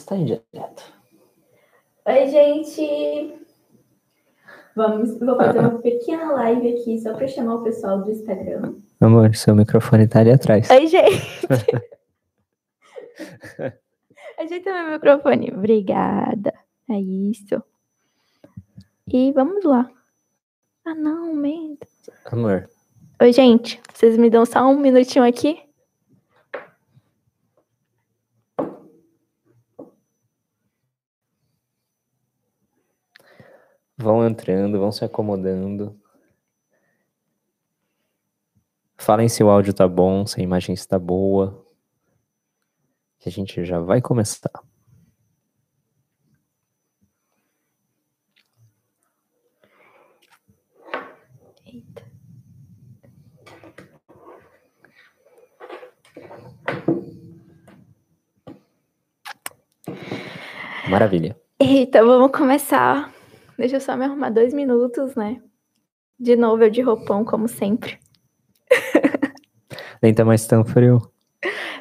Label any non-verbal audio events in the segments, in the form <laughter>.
está em direto. Oi, gente! Vamos, vou fazer uma pequena live aqui só para chamar o pessoal do Instagram. Amor, seu microfone tá ali atrás. Oi, gente! <laughs> Ajeita meu microfone. Obrigada. É isso. E vamos lá. Ah, não, medo. Amor. Oi, gente. Vocês me dão só um minutinho aqui? Vão entrando, vão se acomodando. Falem se o áudio tá bom, se a imagem está boa. Que a gente já vai começar. Eita. Maravilha. Eita, vamos começar. Deixa eu só me arrumar dois minutos, né? De novo, eu de roupão, como sempre. Nem tá mais tão frio.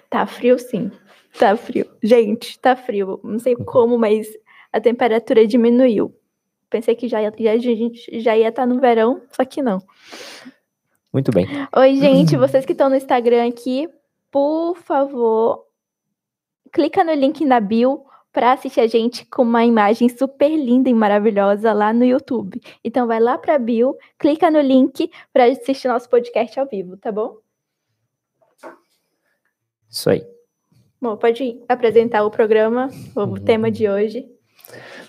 Tá frio, sim. Tá frio. Gente, tá frio. Não sei como, mas a temperatura diminuiu. Pensei que já ia, já, a gente já ia estar no verão, só que não. Muito bem. Oi, gente, vocês que estão no Instagram aqui, por favor, clica no link na bio para assistir a gente com uma imagem super linda e maravilhosa lá no YouTube. Então vai lá para a bio, clica no link para assistir nosso podcast ao vivo, tá bom? Isso aí. Bom, pode apresentar o programa, o uhum. tema de hoje.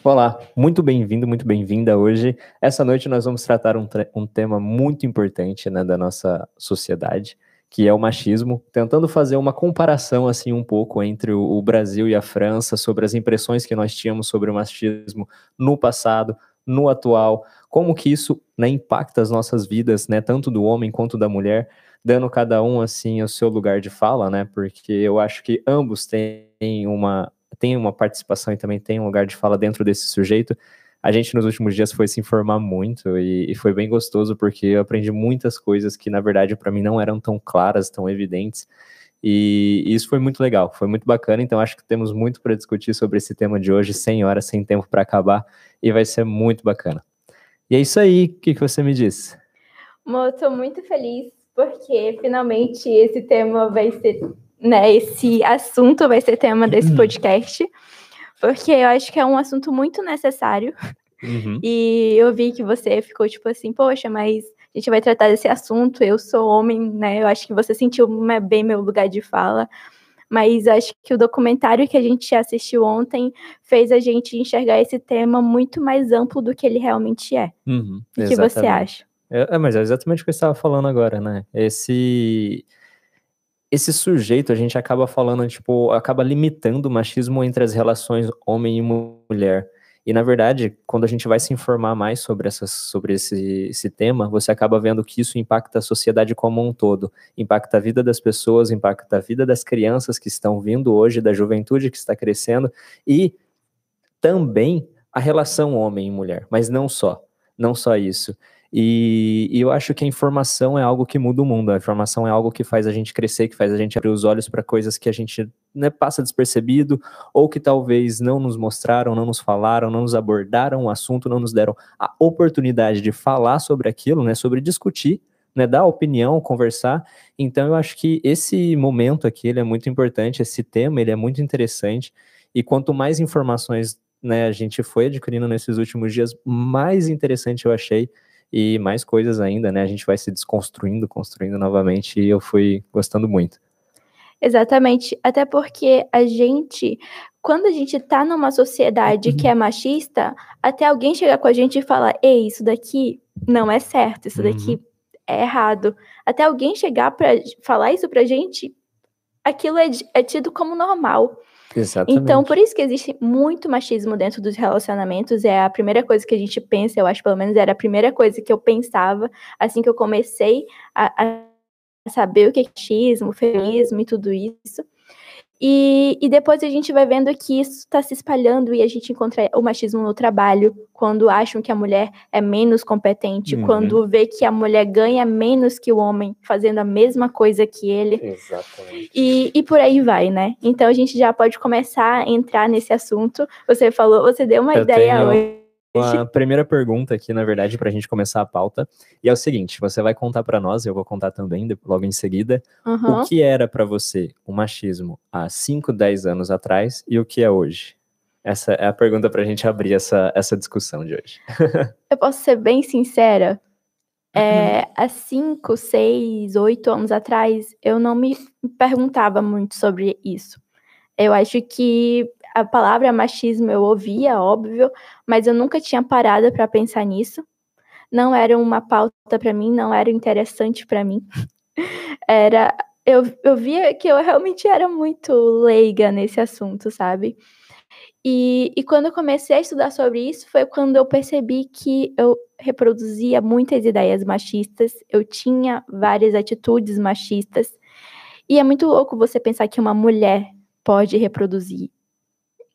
Olá, muito bem-vindo, muito bem-vinda hoje. Essa noite nós vamos tratar um, um tema muito importante né, da nossa sociedade, que é o machismo, tentando fazer uma comparação assim um pouco entre o, Brasil e a França sobre as impressões que nós tínhamos sobre o machismo no passado, no atual, como que isso né, impacta as nossas vidas, né, tanto do homem quanto da mulher, dando cada um assim o seu lugar de fala, né, porque eu acho que ambos têm uma têm uma participação e também têm um lugar de fala dentro desse sujeito, a gente nos últimos dias foi se informar muito e, e foi bem gostoso porque eu aprendi muitas coisas que na verdade para mim não eram tão claras, tão evidentes. E, e isso foi muito legal, foi muito bacana. Então acho que temos muito para discutir sobre esse tema de hoje, sem horas, sem tempo para acabar, e vai ser muito bacana. E é isso aí, o que, que você me diz? Mo, estou muito feliz porque finalmente esse tema vai ser, né, esse assunto vai ser tema desse podcast porque eu acho que é um assunto muito necessário. Uhum. E eu vi que você ficou tipo assim, poxa, mas a gente vai tratar desse assunto, eu sou homem, né? Eu acho que você sentiu bem meu lugar de fala. Mas acho que o documentário que a gente assistiu ontem fez a gente enxergar esse tema muito mais amplo do que ele realmente é. Uhum, o que você acha? É, é, mas é exatamente o que eu estava falando agora, né? Esse esse sujeito, a gente acaba falando, tipo, acaba limitando o machismo entre as relações homem e mulher. E, na verdade, quando a gente vai se informar mais sobre, essas, sobre esse, esse tema, você acaba vendo que isso impacta a sociedade como um todo. Impacta a vida das pessoas, impacta a vida das crianças que estão vindo hoje, da juventude que está crescendo, e também a relação homem e mulher, mas não só. Não só isso. E, e, eu acho que a informação é algo que muda o mundo. A informação é algo que faz a gente crescer, que faz a gente abrir os olhos para coisas que a gente né, passa despercebido, ou que talvez não nos mostraram, não nos falaram, não nos abordaram o assunto, não nos deram a oportunidade de falar sobre aquilo, né, sobre discutir, né, dar opinião, conversar. Então eu acho que esse momento aqui ele é muito importante, esse tema ele é muito interessante. E quanto mais informações né, a gente foi adquirindo nesses últimos dias, mais interessante eu achei e mais coisas ainda, né? A gente vai se desconstruindo, construindo novamente e eu fui gostando muito. Exatamente, até porque a gente, quando a gente tá numa sociedade que é machista, até alguém chegar com a gente e falar: "Ei, isso daqui não é certo, isso daqui uhum. é errado". Até alguém chegar para falar isso pra gente, aquilo é, é tido como normal. Exatamente. Então, por isso que existe muito machismo dentro dos relacionamentos. É a primeira coisa que a gente pensa, eu acho, pelo menos era a primeira coisa que eu pensava assim que eu comecei a, a saber o que é machismo, feminismo e tudo isso. E, e depois a gente vai vendo que isso está se espalhando e a gente encontra o machismo no trabalho, quando acham que a mulher é menos competente, uhum. quando vê que a mulher ganha menos que o homem fazendo a mesma coisa que ele. Exatamente. E, e por aí vai, né? Então a gente já pode começar a entrar nesse assunto. Você falou, você deu uma Eu ideia tenho... hoje uma <laughs> primeira pergunta aqui, na verdade, para a gente começar a pauta. E é o seguinte: você vai contar para nós, eu vou contar também logo em seguida, uhum. o que era para você o machismo há 5, 10 anos atrás e o que é hoje? Essa é a pergunta para a gente abrir essa, essa discussão de hoje. <laughs> eu posso ser bem sincera. É, há 5, 6, 8 anos atrás, eu não me perguntava muito sobre isso. Eu acho que a palavra machismo eu ouvia, óbvio, mas eu nunca tinha parado para pensar nisso. Não era uma pauta para mim, não era interessante para mim. <laughs> Era eu, eu via que eu realmente era muito leiga nesse assunto, sabe? E, e quando eu comecei a estudar sobre isso, foi quando eu percebi que eu reproduzia muitas ideias machistas, eu tinha várias atitudes machistas. E é muito louco você pensar que uma mulher pode reproduzir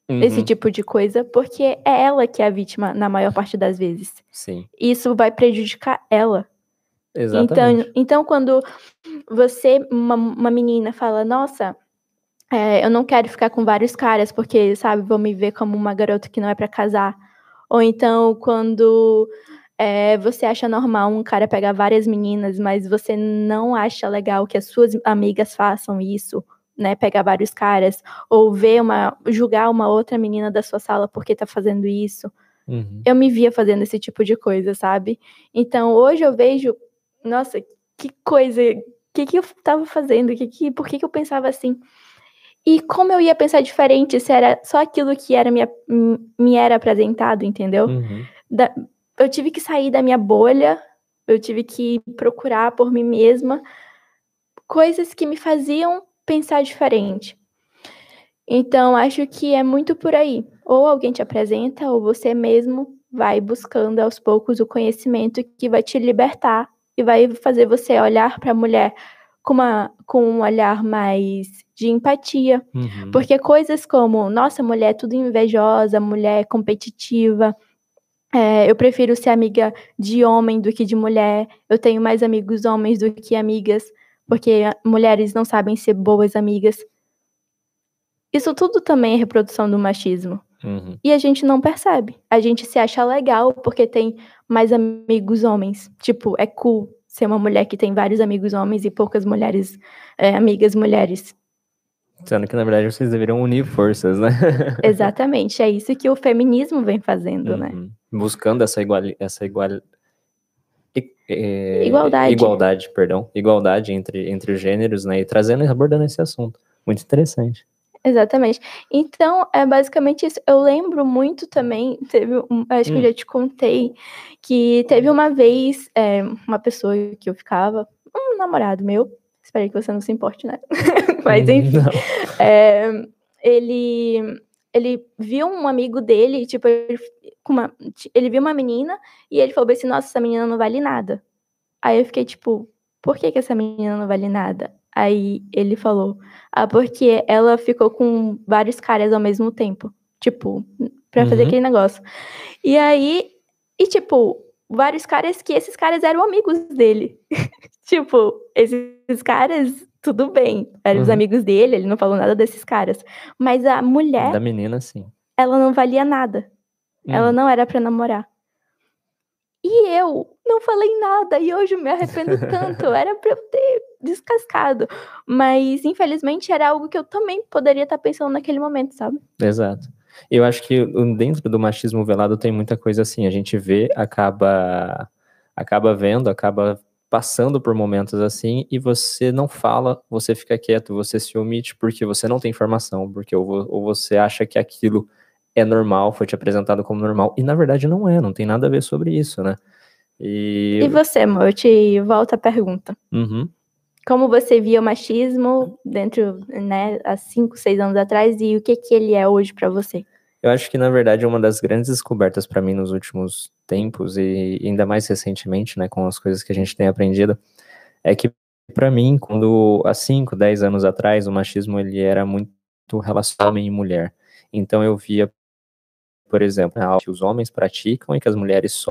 uhum. esse tipo de coisa, porque é ela que é a vítima na maior parte das vezes. Sim. Isso vai prejudicar ela. Exatamente. Então, então quando você, uma, uma menina, fala, nossa, é, eu não quero ficar com vários caras, porque, sabe, vão me ver como uma garota que não é para casar. Ou então, quando é, você acha normal um cara pegar várias meninas, mas você não acha legal que as suas amigas façam isso, né, pegar vários caras, ou ver uma, julgar uma outra menina da sua sala porque tá fazendo isso. Uhum. Eu me via fazendo esse tipo de coisa, sabe? Então hoje eu vejo, nossa, que coisa, o que que eu tava fazendo, que que, por que que eu pensava assim? E como eu ia pensar diferente se era só aquilo que era minha, me era apresentado, entendeu? Uhum. Da, eu tive que sair da minha bolha, eu tive que procurar por mim mesma coisas que me faziam pensar diferente. Então, acho que é muito por aí. Ou alguém te apresenta, ou você mesmo vai buscando aos poucos o conhecimento que vai te libertar e vai fazer você olhar para a mulher com, uma, com um olhar mais de empatia. Uhum. Porque coisas como, nossa, mulher é tudo invejosa, mulher é competitiva, é, eu prefiro ser amiga de homem do que de mulher, eu tenho mais amigos homens do que amigas porque mulheres não sabem ser boas amigas. Isso tudo também é reprodução do machismo. Uhum. E a gente não percebe. A gente se acha legal porque tem mais amigos homens. Tipo, é cool ser uma mulher que tem vários amigos homens e poucas mulheres, é, amigas mulheres. Sendo que, na verdade, vocês deveriam unir forças, né? Exatamente. É isso que o feminismo vem fazendo, né? uhum. né? Buscando essa, igual, essa igual, é, igualdade. Igualdade, perdão. Igualdade entre, entre os gêneros, né? E trazendo e abordando esse assunto. Muito interessante. Exatamente. Então, é basicamente isso. Eu lembro muito também, teve um, acho que hum. eu já te contei, que teve uma vez é, uma pessoa que eu ficava, um namorado meu, espero que você não se importe, né? <laughs> Mas enfim. É, ele ele viu um amigo dele, tipo, ele, uma, ele viu uma menina e ele falou assim, nossa, essa menina não vale nada. Aí eu fiquei tipo, por que, que essa menina não vale nada? Aí ele falou, ah, porque ela ficou com vários caras ao mesmo tempo. Tipo, pra uhum. fazer aquele negócio. E aí, e tipo, vários caras que esses caras eram amigos dele. <laughs> tipo, esses caras tudo bem, eram uhum. os amigos dele, ele não falou nada desses caras. Mas a mulher. Da menina, sim. Ela não valia nada. Ela não era para namorar. E eu não falei nada, e hoje me arrependo <laughs> tanto. Era pra eu ter descascado. Mas, infelizmente, era algo que eu também poderia estar pensando naquele momento, sabe? Exato. Eu acho que dentro do machismo velado tem muita coisa assim. A gente vê, acaba, acaba vendo, acaba passando por momentos assim e você não fala, você fica quieto, você se omite porque você não tem informação, porque ou, ou você acha que aquilo é normal, foi te apresentado como normal, e na verdade não é, não tem nada a ver sobre isso, né? E, e você, amor, eu te volto a pergunta. Uhum. Como você via o machismo dentro, né, há cinco, seis anos atrás e o que que ele é hoje para você? Eu acho que, na verdade, uma das grandes descobertas para mim nos últimos tempos, e ainda mais recentemente, né, com as coisas que a gente tem aprendido, é que, para mim, quando há 5, 10 anos atrás, o machismo ele era muito relacionado homem e mulher. Então eu via, por exemplo, que os homens praticam e que as mulheres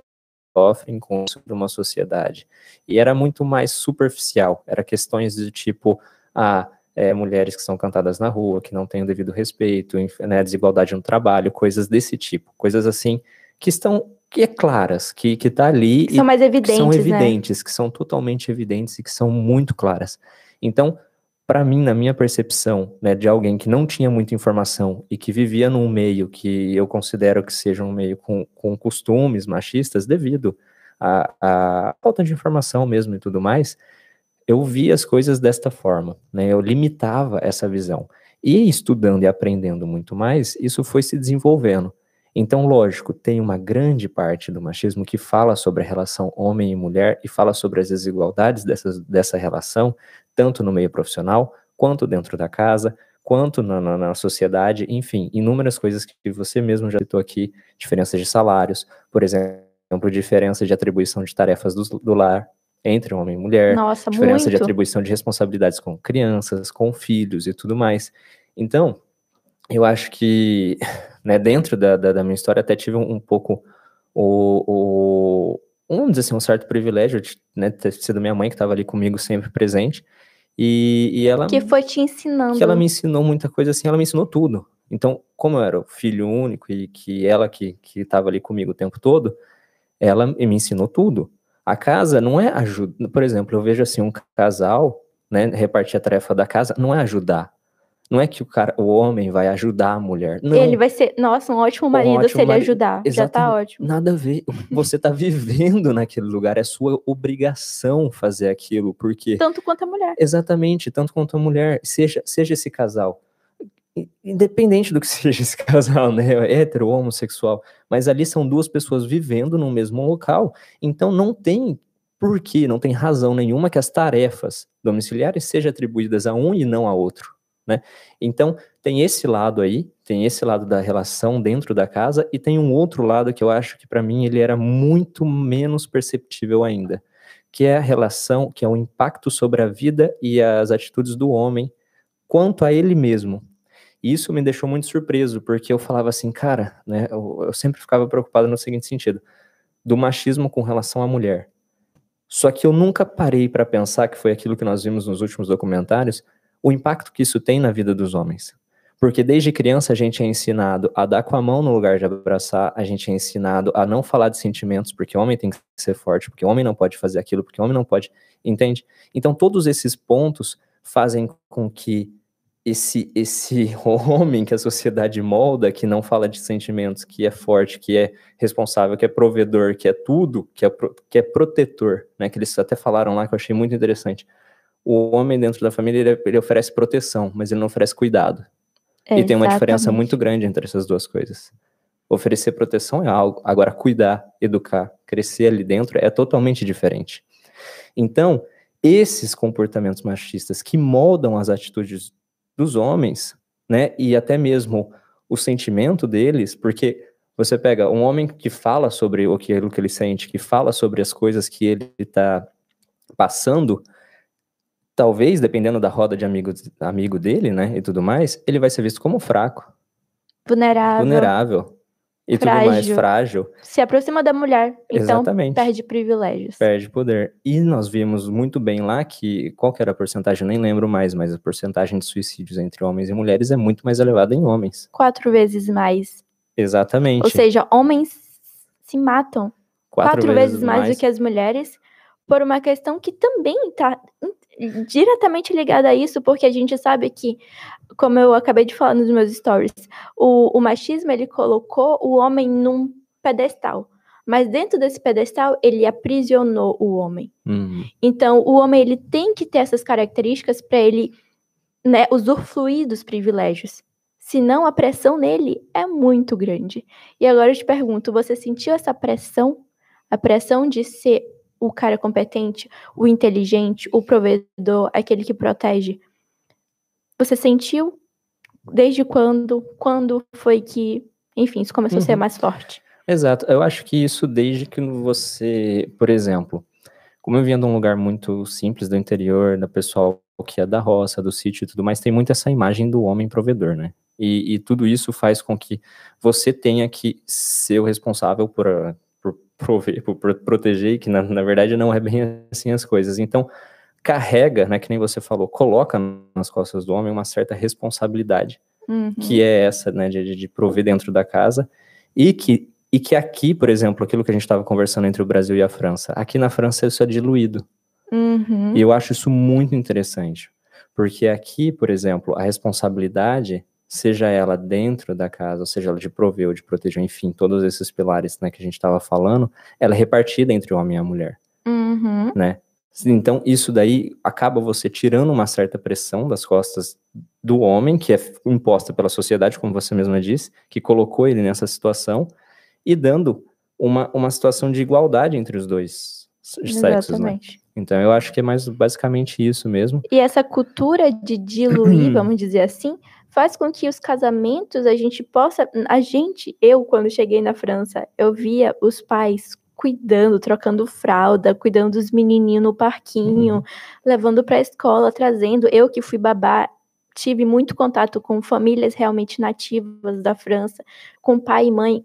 sofrem com uma sociedade. E era muito mais superficial, era questões do tipo, ah, é, mulheres que são cantadas na rua, que não têm o devido respeito, né, desigualdade no trabalho, coisas desse tipo, coisas assim que estão que é claras, que que tá ali que são mais evidentes, são evidentes, né? que são totalmente evidentes e que são muito claras. Então, para mim, na minha percepção, né, de alguém que não tinha muita informação e que vivia num meio que eu considero que seja um meio com, com costumes machistas devido à falta de informação mesmo e tudo mais, eu via as coisas desta forma, né? Eu limitava essa visão. E estudando e aprendendo muito mais, isso foi se desenvolvendo. Então, lógico, tem uma grande parte do machismo que fala sobre a relação homem e mulher e fala sobre as desigualdades dessas, dessa relação, tanto no meio profissional, quanto dentro da casa, quanto na, na, na, sociedade, enfim, inúmeras coisas que você mesmo já citou aqui, diferenças de salários, por exemplo, diferença de atribuição de tarefas do, do lar, entre homem e mulher, Nossa, diferença muito. de atribuição de responsabilidades com crianças, com filhos e tudo mais. Então, eu acho que, <laughs> né, dentro da, da, da minha história, até tive um, um pouco o, o, vamos dizer assim, um certo privilégio de né, ter sido minha mãe que estava ali comigo sempre presente, e, e ela... Que foi te ensinando. Que ela me ensinou muita coisa assim, ela me ensinou tudo. Então, como eu era o filho único e que ela que estava ali comigo o tempo todo, ela me ensinou tudo. A casa não é ajuda. Por exemplo, eu vejo assim um casal, né, repartir a tarefa da casa, não é ajudar. Não é que o cara, o homem vai ajudar a mulher. Não. Ele vai ser, nossa, um ótimo marido um ótimo se ele marido. ajudar. Exatamente. Já tá ótimo. Nada a ver. <laughs> Você tá vivendo naquele lugar, é sua obrigação fazer aquilo, porque tanto quanto a mulher. Exatamente, tanto quanto a mulher, seja seja esse casal independente do que <laughs> seja esse casal, né, hétero ou homossexual, mas ali são duas pessoas vivendo no mesmo local, então não tem porquê, não tem razão nenhuma que as tarefas domiciliares sejam atribuídas a um e não a outro, né? Então tem esse lado aí, tem esse lado da relação dentro da casa e tem um outro lado que eu acho que para mim ele era muito menos perceptível ainda, que é a relação, que é o impacto sobre a vida e as atitudes do homem quanto a ele mesmo, isso me deixou muito surpreso, porque eu falava assim, cara, né, eu, eu sempre ficava preocupado no seguinte sentido, do machismo com relação à mulher. Só que eu nunca parei para pensar, que foi aquilo que nós vimos nos últimos documentários, o impacto que isso tem na vida dos homens. Porque desde criança a gente é ensinado a dar com a mão no lugar de abraçar, a gente é ensinado a não falar de sentimentos, porque o homem tem que ser forte, porque o homem não pode fazer aquilo, porque o homem não pode. Entende? Então todos esses pontos fazem com que esse esse <laughs> homem que a sociedade molda, que não fala de sentimentos, que é forte, que é responsável, que é provedor, que é tudo, que é, que é protetor, né? Que eles até falaram lá que eu achei muito interessante. O homem dentro da família ele, ele oferece proteção, mas ele não oferece cuidado. É, e tem uma diferença muito grande entre essas duas coisas. Oferecer proteção é algo, agora cuidar, educar, crescer ali dentro é totalmente diferente. Então, esses comportamentos machistas que moldam as atitudes dos homens, né? E até mesmo o sentimento deles, porque você pega um homem que fala sobre o que, o que ele sente, que fala sobre as coisas que ele está passando, talvez, dependendo da roda de amigo, amigo dele, né, e tudo mais, ele vai ser visto como fraco. Vulnerável. Vulnerável e frágil. tudo mais frágil. Se aproxima da mulher, então Exatamente. perde privilégios. Perde poder. E nós vimos muito bem lá que, qual que era a porcentagem, nem lembro mais, mas a porcentagem de suicídios entre homens e mulheres é muito mais elevada em homens. Quatro vezes mais. Exatamente. Ou seja, homens se matam quatro, quatro vezes, vezes mais, mais do que as mulheres por uma questão que também está diretamente ligada a isso, porque a gente sabe que, como eu acabei de falar nos meus stories, o, o machismo ele colocou o homem num pedestal. Mas dentro desse pedestal, ele aprisionou o homem. Uhum. Então, o homem ele tem que ter essas características para ele né, usufruir dos privilégios. Senão, a pressão nele é muito grande. E agora eu te pergunto: você sentiu essa pressão? A pressão de ser o cara competente, o inteligente, o provedor, aquele que protege. Você sentiu desde quando? Quando foi que, enfim, isso começou uhum. a ser uhum. mais forte? Exato. Eu acho que isso desde que você, por exemplo, como eu vinha de um lugar muito simples do interior, da pessoal que é da roça, do sítio e tudo mais, tem muito essa imagem do homem provedor, né? E, e tudo isso faz com que você tenha que ser o responsável por, por prover, por proteger, que na, na verdade não é bem assim as coisas. Então, carrega, né, que nem você falou, coloca nas costas do homem uma certa responsabilidade, uhum. que é essa, né, de, de prover dentro da casa, e que, e que aqui, por exemplo, aquilo que a gente estava conversando entre o Brasil e a França, aqui na França isso é diluído. Uhum. E eu acho isso muito interessante, porque aqui, por exemplo, a responsabilidade, seja ela dentro da casa, ou seja ela de prover ou de proteger, enfim, todos esses pilares né, que a gente estava falando, ela é repartida entre o homem e a mulher, uhum. né? Então, isso daí acaba você tirando uma certa pressão das costas do homem, que é imposta pela sociedade, como você mesma disse, que colocou ele nessa situação, e dando uma, uma situação de igualdade entre os dois sexos, né? Então, eu acho que é mais basicamente isso mesmo. E essa cultura de diluir, <clears throat> vamos dizer assim, faz com que os casamentos a gente possa. A gente, eu, quando cheguei na França, eu via os pais cuidando, trocando fralda, cuidando dos menininhos no parquinho, uhum. levando para a escola, trazendo. Eu que fui babá, tive muito contato com famílias realmente nativas da França, com pai e mãe.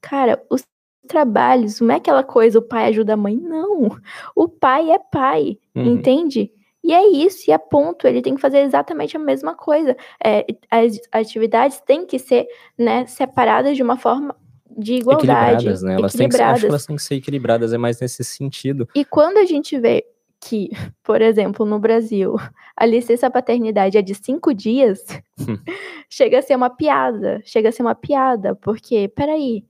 Cara, os trabalhos, não é aquela coisa o pai ajuda a mãe, não. O pai é pai, uhum. entende? E é isso, e é ponto. Ele tem que fazer exatamente a mesma coisa. É, as atividades têm que ser né, separadas de uma forma de igualdade. Equilibradas, né? Elas têm que, acho que elas têm que ser equilibradas, é mais nesse sentido. E quando a gente vê que, por exemplo, no Brasil, a licença paternidade é de cinco dias, hum. <laughs> chega a ser uma piada. Chega a ser uma piada, porque, peraí,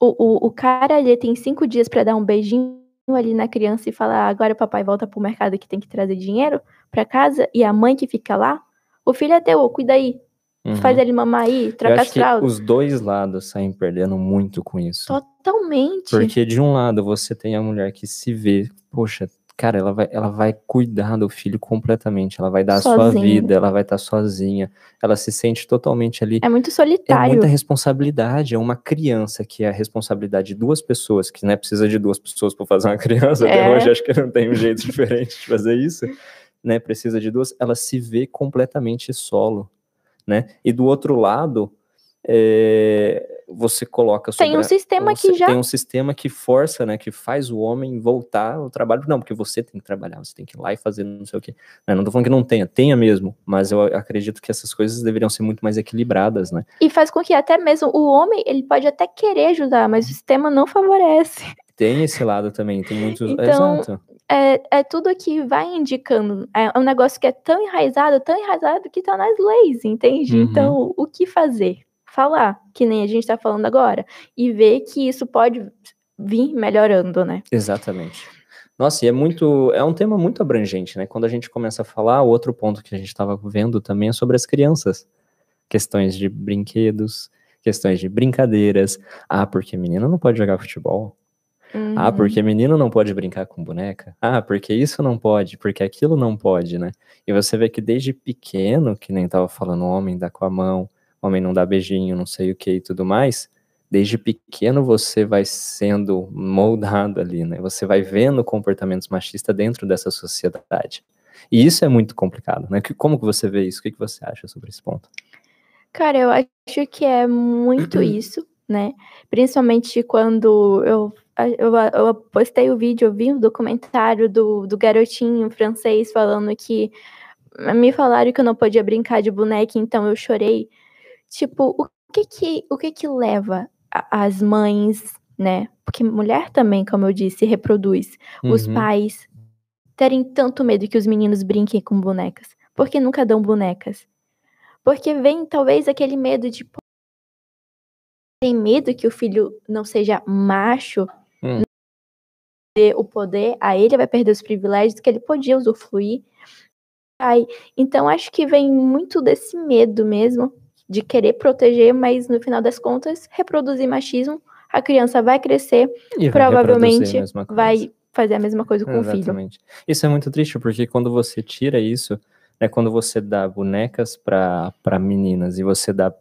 o, o, o cara ele tem cinco dias para dar um beijinho ali na criança e falar: agora o papai volta pro mercado que tem que trazer dinheiro para casa, e a mãe que fica lá, o filho é teu, cuida aí. Uhum. Faz ele mamar aí, troca as fraldas. Os dois lados saem perdendo muito com isso. Totalmente. Porque de um lado você tem a mulher que se vê, poxa, cara, ela vai, ela vai cuidar do filho completamente, ela vai dar sozinha. a sua vida, ela vai estar sozinha, ela se sente totalmente ali. É muito solitário. É muita responsabilidade, é uma criança que é a responsabilidade de duas pessoas, que né, precisa de duas pessoas para fazer uma <laughs> criança, é. até hoje acho que não tem um jeito <laughs> diferente de fazer isso, né, precisa de duas, ela se vê completamente solo né? E do outro lado, é, você coloca sobre tem um sistema que já tem um sistema que força, né, que faz o homem voltar ao trabalho. Não, porque você tem que trabalhar, você tem que ir lá e fazer não sei o quê. Não, não tô falando que não tenha, tenha mesmo, mas eu acredito que essas coisas deveriam ser muito mais equilibradas, né? E faz com que até mesmo o homem, ele pode até querer ajudar, mas o sistema não favorece. Tem esse lado também, tem muitos. Então, Exato. É, é tudo que vai indicando. É um negócio que é tão enraizado, tão enraizado que tá nas leis, entende? Uhum. Então, o que fazer? Falar, que nem a gente tá falando agora, e ver que isso pode vir melhorando, né? Exatamente. Nossa, e é muito. É um tema muito abrangente, né? Quando a gente começa a falar, outro ponto que a gente estava vendo também é sobre as crianças. Questões de brinquedos, questões de brincadeiras. Ah, porque menina não pode jogar futebol. Uhum. Ah, porque menino não pode brincar com boneca. Ah, porque isso não pode, porque aquilo não pode, né? E você vê que desde pequeno, que nem tava falando, o homem dá com a mão, homem não dá beijinho, não sei o que e tudo mais. Desde pequeno você vai sendo moldado ali, né? Você vai vendo comportamentos machistas dentro dessa sociedade. E isso é muito complicado, né? Como que você vê isso? O que, que você acha sobre esse ponto? Cara, eu acho que é muito <clears throat> isso, né? Principalmente quando eu eu, eu postei o vídeo, eu vi um documentário do, do garotinho francês falando que me falaram que eu não podia brincar de boneca, então eu chorei. Tipo, o que que, o que, que leva as mães, né? Porque mulher também, como eu disse, reproduz. Uhum. Os pais terem tanto medo que os meninos brinquem com bonecas. Porque nunca dão bonecas. Porque vem talvez aquele medo de tem medo que o filho não seja macho hum. o poder a ele, vai perder os privilégios que ele podia usufruir. Aí, então acho que vem muito desse medo mesmo de querer proteger, mas no final das contas reproduzir machismo. A criança vai crescer, e provavelmente vai fazer a mesma coisa com Exatamente. o filho. Isso é muito triste porque quando você tira isso, né, quando você dá bonecas para meninas e você dá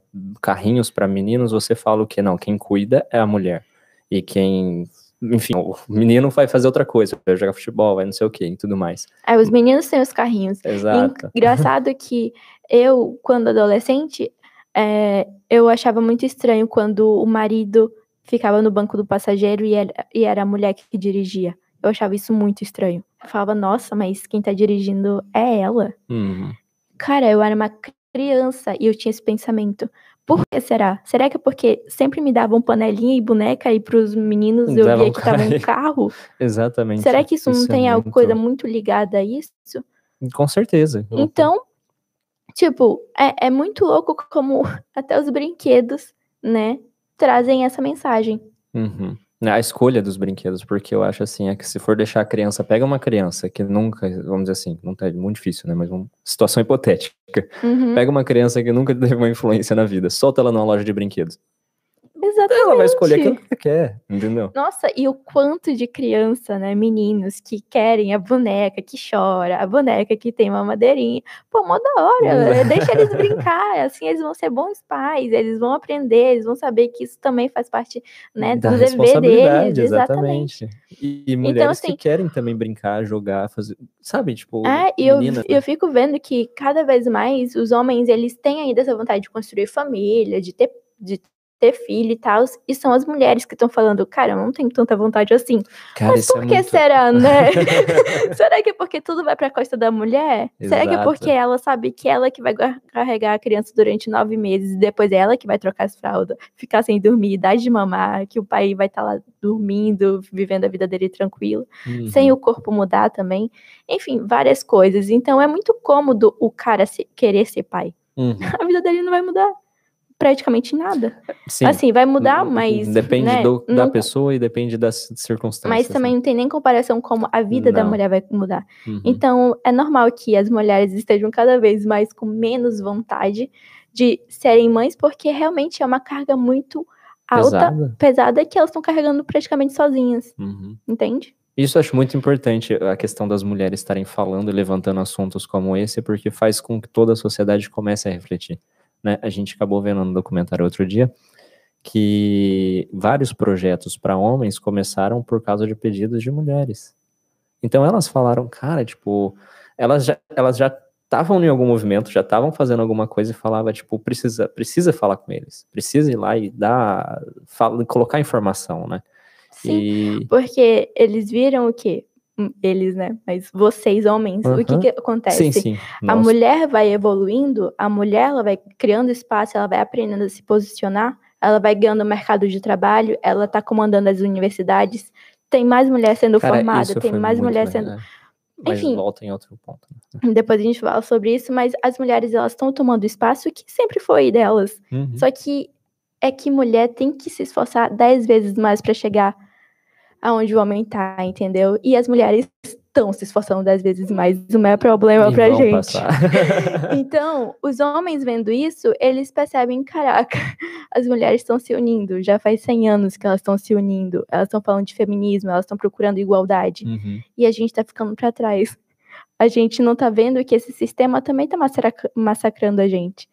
carrinhos para meninos, você fala o que não, quem cuida é a mulher e quem enfim, o menino vai fazer outra coisa, vai jogar futebol, vai não sei o que e tudo mais. É, os meninos têm os carrinhos. Exato. Engraçado que eu, quando adolescente, é, eu achava muito estranho quando o marido ficava no banco do passageiro e era, e era a mulher que dirigia. Eu achava isso muito estranho. Eu falava, nossa, mas quem tá dirigindo é ela. Uhum. Cara, eu era uma criança e eu tinha esse pensamento. Por que será? Será que é porque sempre me davam panelinha e boneca e pros meninos eu via que tava um <laughs> carro? Exatamente. Será que isso, não é tem alguma muito- coisa muito ligada a isso? Com certeza. Então, tipo, é, é muito louco como <laughs> até os brinquedos, né, trazem essa mensagem. Uhum. A escolha dos brinquedos, porque eu acho assim, é que se for deixar a criança, pega uma criança que nunca, vamos dizer assim, não tá muito difícil, né? Mas uma situação hipotética. Uhum. Pega uma criança que nunca teve uma influência na vida, solta ela numa loja de brinquedos. Exatamente. Ela vai escolher aquilo que ela quer, entendeu? Nossa, e o quanto de criança, né, meninos que querem a boneca que chora, a boneca que tem uma madeirinha. Pô, mó da hora, Exato. deixa eles brincar, assim eles vão ser bons pais, eles vão aprender, eles vão saber que isso também faz parte, né, da do dever responsabilidade, deles, exatamente. Então, exatamente. E, e mulheres assim- que querem também brincar, jogar, fazer, sabe, tipo, É, e eu, eu fico vendo que cada vez mais os homens, eles têm ainda essa vontade de construir família, de ter, de ter filho e tal, e são as mulheres que estão falando, cara, eu não tenho tanta vontade assim. cara, Mas por é que muito... será, né? <laughs> <laughs> será que é porque tudo vai pra costa da mulher? Será que é Exato. porque ela sabe que ela que vai gar- carregar a criança durante nove meses e depois é ela que vai trocar as fraldas, ficar sem dormir, dar de mamar, que o pai vai estar lá dormindo, vivendo a vida dele tranquilo, Uhum. sem o corpo mudar também. Enfim, várias coisas. Então é muito cômodo o cara se- querer ser pai. Uhum. <laughs> A vida dele não vai mudar praticamente nada. Sim. Assim, vai mudar, mas. Depende né, do- da não- pessoa e depende das circunstâncias. Mas também não tem nem comparação como a vida da Não. mulher vai mudar. né? Uhum. Então, é normal que as mulheres estejam cada vez mais com menos vontade de serem mães, porque realmente é uma carga muito alta, Pesada. pesada, que elas estão carregando praticamente sozinhas, Uhum. entende? Isso eu acho muito importante, a questão das mulheres estarem falando e levantando assuntos como esse, porque faz com que toda a sociedade comece a refletir. Né? A gente acabou vendo no documentário outro dia que vários projetos para homens começaram por causa de pedidos de mulheres. Então elas falaram, cara, tipo, elas já elas já estavam em algum movimento, já estavam fazendo alguma coisa e falava, tipo, precisa precisa falar com eles, precisa ir lá e dar, fala, colocar informação, né? Sim, E porque eles viram o quê? Eles, né? Mas vocês, homens, o que, que acontece? sim, sim. A mulher vai evoluindo, a mulher ela vai criando espaço, ela vai aprendendo a se posicionar, ela vai ganhando o mercado de trabalho, ela está comandando as universidades, tem mais mulher sendo Cara, formada, tem mais mulher legal, sendo. é. Mas Enfim. volta em outro ponto. né? Depois a gente fala sobre isso, mas as mulheres elas estão tomando espaço que sempre foi delas. Uhum. Só que é que mulher tem que se esforçar dez vezes mais para chegar aonde o homem tá, entendeu? E as mulheres estão se esforçando dez vezes mais. Não é problema E pra gente. <laughs> Então, os homens vendo isso, eles percebem, caraca, as mulheres estão se unindo, já faz 100 anos que elas estão se unindo, elas estão falando de feminismo, elas estão procurando igualdade, Uhum. e a gente tá ficando para trás. A gente não tá vendo que esse sistema também tá massacra- massacrando a gente.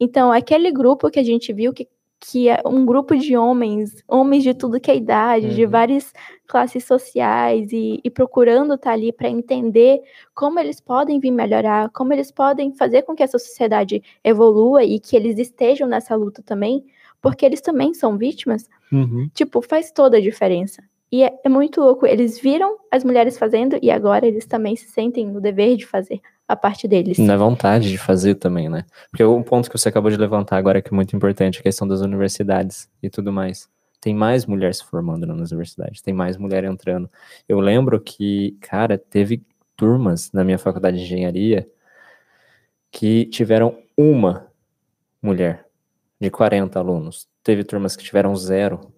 Então, aquele grupo que a gente viu que que é um grupo de homens, homens de tudo que é idade, de Uhum. várias classes sociais e, e procurando estar ali para entender como eles podem vir melhorar, como eles podem fazer com que essa sociedade evolua e que eles estejam nessa luta também, porque eles também são vítimas, Uhum. tipo, faz toda a diferença. E é, é muito louco, eles viram as mulheres fazendo e agora eles também se sentem no dever de fazer a parte deles. Na vontade de fazer também, né? Porque o ponto que você acabou de levantar agora que é muito importante, a questão das universidades e tudo mais. Tem mais mulheres se formando nas universidades, tem mais mulher entrando. Eu lembro que, cara, teve turmas na minha faculdade de engenharia que tiveram uma mulher de 40 alunos. Teve turmas que tiveram zero.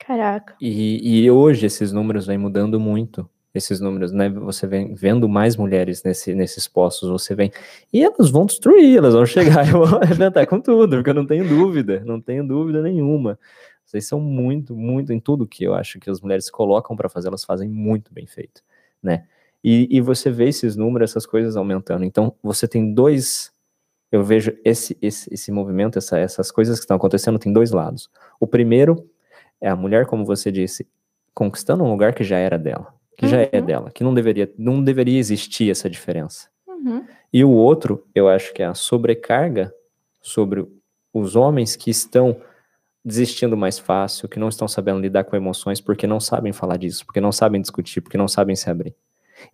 Caraca. E, e hoje esses números vêm mudando muito. Esses números, né? Você vem vendo mais mulheres nesse, nesses postos, você vem. E elas vão destruir, elas vão chegar <laughs> e vão arrebentar com tudo, porque eu não tenho dúvida, não tenho dúvida nenhuma. Vocês são muito, muito em tudo que eu acho que as mulheres colocam para fazer, elas fazem muito bem feito, né? E, e você vê esses números, essas coisas aumentando. Então, você tem dois. Eu vejo esse, esse, esse movimento, essa, essas coisas que estão acontecendo, tem dois lados. O primeiro é a mulher, como você disse, conquistando um lugar que já era dela, que já é Uhum. dela, que não deveria, não deveria existir essa diferença. Uhum. E o outro, eu acho que é a sobrecarga sobre os homens que estão desistindo mais fácil, que não estão sabendo lidar com emoções porque não sabem falar disso, porque não sabem discutir, porque não sabem se abrir.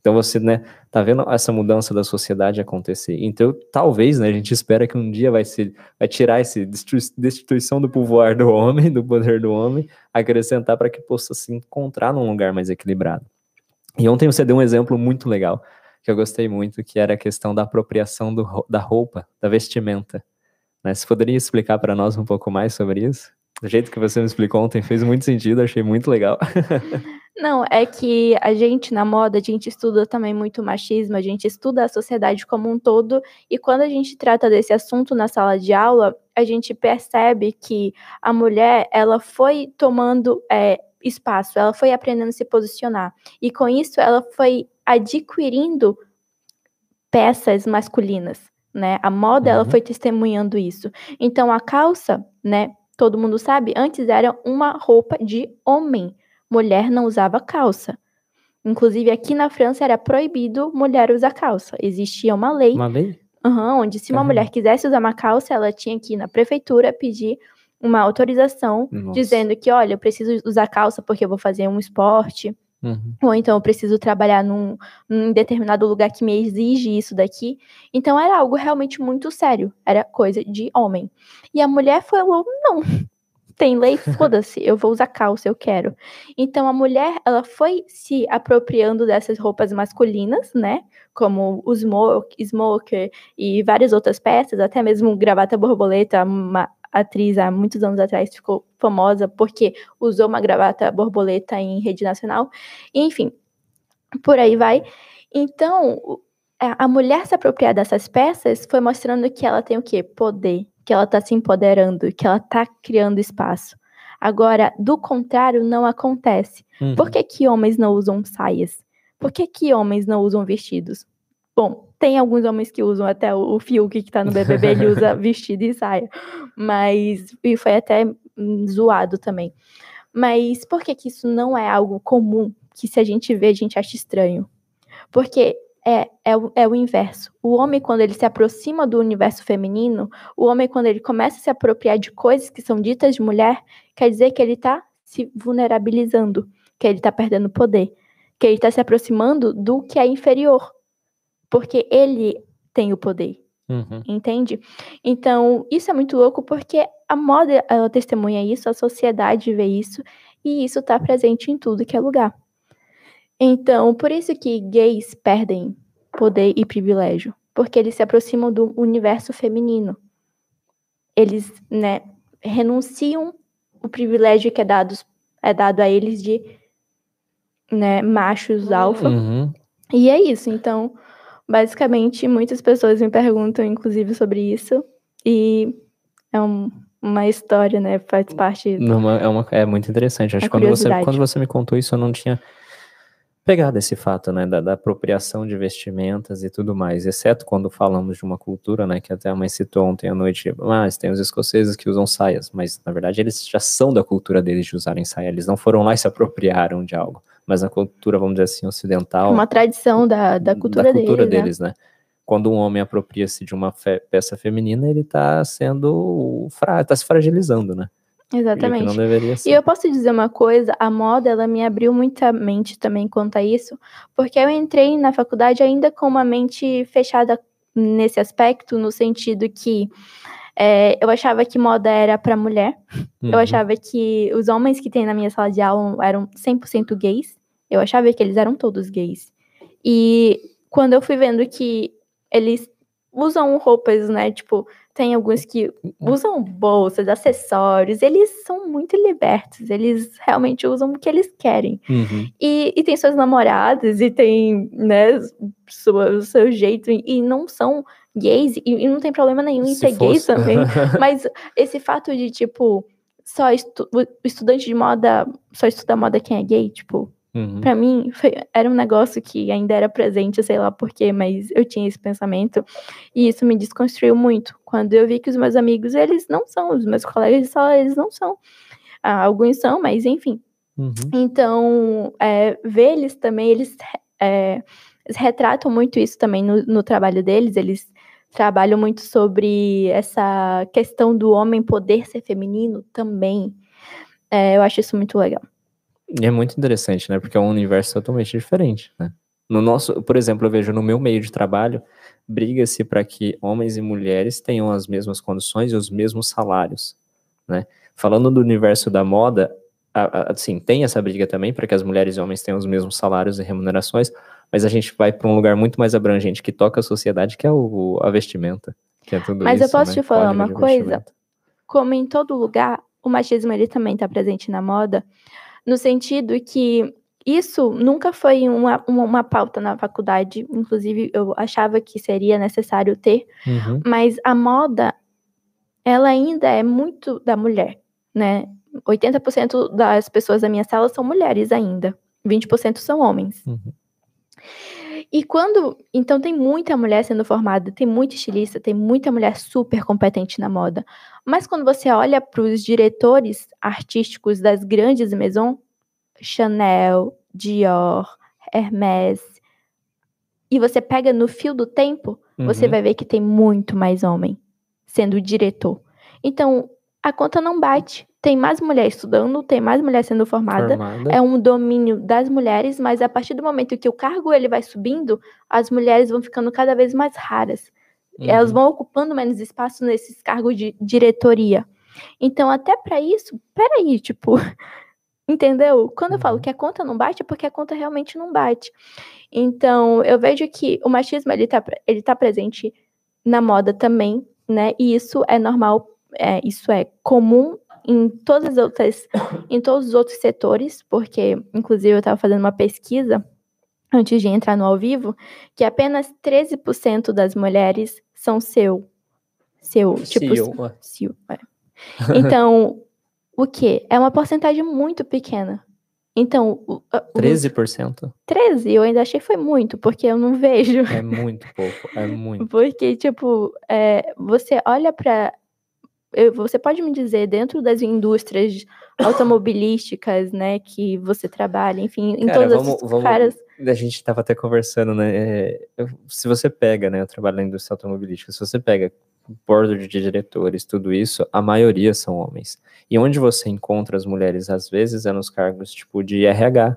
Então você, né, tá vendo essa mudança da sociedade acontecer. Então, talvez, né, a gente espera que um dia vai ser vai tirar essa destituição do povoar do homem, do poder do homem, acrescentar para que possa se encontrar num lugar mais equilibrado. E ontem você deu um exemplo muito legal, que eu gostei muito, que era a questão da apropriação do da roupa, da vestimenta. Né? Você poderia explicar para nós um pouco mais sobre isso? Do jeito que você me explicou ontem fez muito sentido, achei muito legal. <laughs> Não, é que a gente na moda, a gente estuda também muito machismo, a gente estuda a sociedade como um todo, e quando a gente trata desse assunto na sala de aula, a gente percebe que a mulher, ela foi tomando é, espaço, ela foi aprendendo a se posicionar, e com isso ela foi adquirindo peças masculinas, né? A moda, ela Uhum. foi testemunhando isso. Então a calça, né, todo mundo sabe, antes era uma roupa de homem mulher não usava calça. Inclusive, aqui na França era proibido mulher usar calça. Existia uma lei Uma lei? aham, onde, se uma Caramba. mulher quisesse usar uma calça, ela tinha que ir na prefeitura pedir uma autorização Nossa. dizendo que, olha, eu preciso usar calça porque eu vou fazer um esporte, Uhum. ou então eu preciso trabalhar num, num determinado lugar que me exige isso daqui. Então era algo realmente muito sério, era coisa de homem. E a mulher falou: não, tem lei, foda-se, eu vou usar calça, eu quero. Então a mulher, ela foi se apropriando dessas roupas masculinas, né? Como o smoke, smoker e várias outras peças, até mesmo gravata borboleta, uma atriz há muitos anos atrás ficou famosa porque usou uma gravata borboleta em rede nacional. Enfim, por aí vai. Então, a mulher se apropriar dessas peças foi mostrando que ela tem o quê? Poder, que ela tá se empoderando, que ela tá criando espaço. Agora, do contrário, não acontece. Uhum. Por que, que homens não usam saias? Por que, que homens não usam vestidos? Bom, tem alguns homens que usam até o, o Fiuk que tá no BBB, ele <laughs> usa vestido e saia. Mas, e foi até hum, zoado também. Mas por que, que isso não é algo comum? Que se a gente vê, a gente acha estranho. Porque é, é, o, é o inverso. O homem, quando ele se aproxima do universo feminino, o homem, quando ele começa a se apropriar de coisas que são ditas de mulher, quer dizer que ele está se vulnerabilizando, que ele está perdendo poder, que ele está se aproximando do que é inferior. Porque ele tem o poder Uhum. entende? Então, isso é muito louco porque a moda, ela testemunha isso, a sociedade vê isso, e isso tá presente em tudo que é lugar. Então, por isso que gays perdem poder e privilégio, porque eles se aproximam do universo feminino. Eles, né, renunciam o privilégio que é dado, é dado a eles de, né, machos alfa. Uhum. E é isso. Então, basicamente, muitas pessoas me perguntam, inclusive, sobre isso. E é um- uma história, né? Faz parte. Numa- é, uma, é muito interessante. Acho que quando você, quando você me contou isso, eu não tinha pegado esse fato, né, da, da apropriação de vestimentas e tudo mais, exceto quando falamos de uma cultura, né, que até a mãe citou ontem à noite, mas tem os escoceses que usam saias, mas na verdade eles já são da cultura deles de usarem saia, eles não foram lá e se apropriaram de algo, mas a cultura, vamos dizer assim, ocidental, Uma tradição da, da cultura, deles, né? deles, né? Quando um homem apropria-se de uma fe- peça feminina, ele tá sendo, fra tá se fragilizando, né? E Exatamente. não deveria ser. E eu posso dizer uma coisa, a moda, ela me abriu muita mente também quanto a isso, porque eu entrei na faculdade ainda com uma mente fechada nesse aspecto, no sentido que é, eu achava que moda era para mulher, eu Uhum. achava que os homens que tem na minha sala de aula eram 100% gays, eu achava que eles eram todos gays. E quando eu fui vendo que eles usam roupas, né, tipo, tem alguns que usam bolsas, acessórios, eles são muito libertos, eles realmente usam o que eles querem. Uhum. E, e tem suas namoradas, e tem, né, sua, o seu jeito, e, não são gays, e, e não tem problema nenhum em Se ser gay fosse- também. <laughs> Mas esse fato de, tipo, só estu o estudante de moda, só estuda moda quem é gay, tipo, Uhum. Pra mim, foi- era um negócio que ainda era presente, sei lá porquê, mas eu tinha esse pensamento. E isso me desconstruiu muito. Quando eu vi que os meus amigos, eles não são, os meus colegas de sala, eles não são. Ah, alguns são, mas enfim. Uhum. Então, é, ver eles também, eles, é, eles, retratam muito isso também no, no trabalho deles, eles trabalham muito sobre essa questão do homem poder ser feminino também. É, eu acho isso muito legal. E é muito interessante, né? Porque é um universo totalmente diferente, né? No nosso, por exemplo, eu vejo no meu meio de trabalho, briga-se para que homens e mulheres tenham as mesmas condições e os mesmos salários, né? Falando do universo da moda, assim, tem essa briga também para que as mulheres e homens tenham os mesmos salários e remunerações, mas a gente vai para um lugar muito mais abrangente que toca a sociedade, que é o, a vestimenta, que é tudo Mas isso, eu posso né? te falar uma coisa, como em todo lugar, o machismo ele também está presente na moda, no sentido que isso nunca foi uma, uma, uma, pauta na faculdade, inclusive eu achava que seria necessário ter, uhum. mas a moda, ela ainda é muito da mulher, né? 80% das pessoas da minha sala são mulheres ainda, 20% são homens. Uhum. E quando. Então, tem muita mulher sendo formada, tem muita estilista, tem muita mulher super competente na moda. Mas quando você olha para os diretores artísticos das grandes maisons, Chanel, Dior, Hermès, e você pega no fio do tempo, uhum. você vai ver que tem muito mais homem sendo diretor. Então, a conta não bate. Tem mais mulher estudando, tem mais mulher sendo formada, formada, é um domínio das mulheres, mas a partir do momento que o cargo ele vai subindo, as mulheres vão ficando cada vez mais raras. Uhum. Elas vão ocupando menos espaço nesses cargos de diretoria. Então, até para isso, peraí, tipo, <laughs> entendeu? Quando eu falo uhum. que a conta não bate, é porque a conta realmente não bate. Então, eu vejo que o machismo ele tá, ele tá presente na moda também, né? E isso é normal é, isso é comum em todas as outras, em todos os outros setores, porque, inclusive, eu estava fazendo uma pesquisa antes de entrar no ao vivo, que apenas 13% das mulheres são seu. Seu, tipo. CEO. CEO é. Então, o que? É uma porcentagem muito pequena. Então. O, 13%? 13%, eu ainda achei que foi muito, porque eu não vejo. É muito pouco, é muito. <laughs> Porque, tipo, é, você olha para você pode me dizer, dentro das indústrias automobilísticas, né, que você trabalha, enfim, em Cara, todas vamos, as caras... A gente estava até conversando, né, é, se você pega, né, eu trabalho na indústria automobilística, se você pega bordo de diretores, tudo isso, a maioria são homens. E onde você encontra as mulheres, às vezes, é nos cargos, tipo, de RH,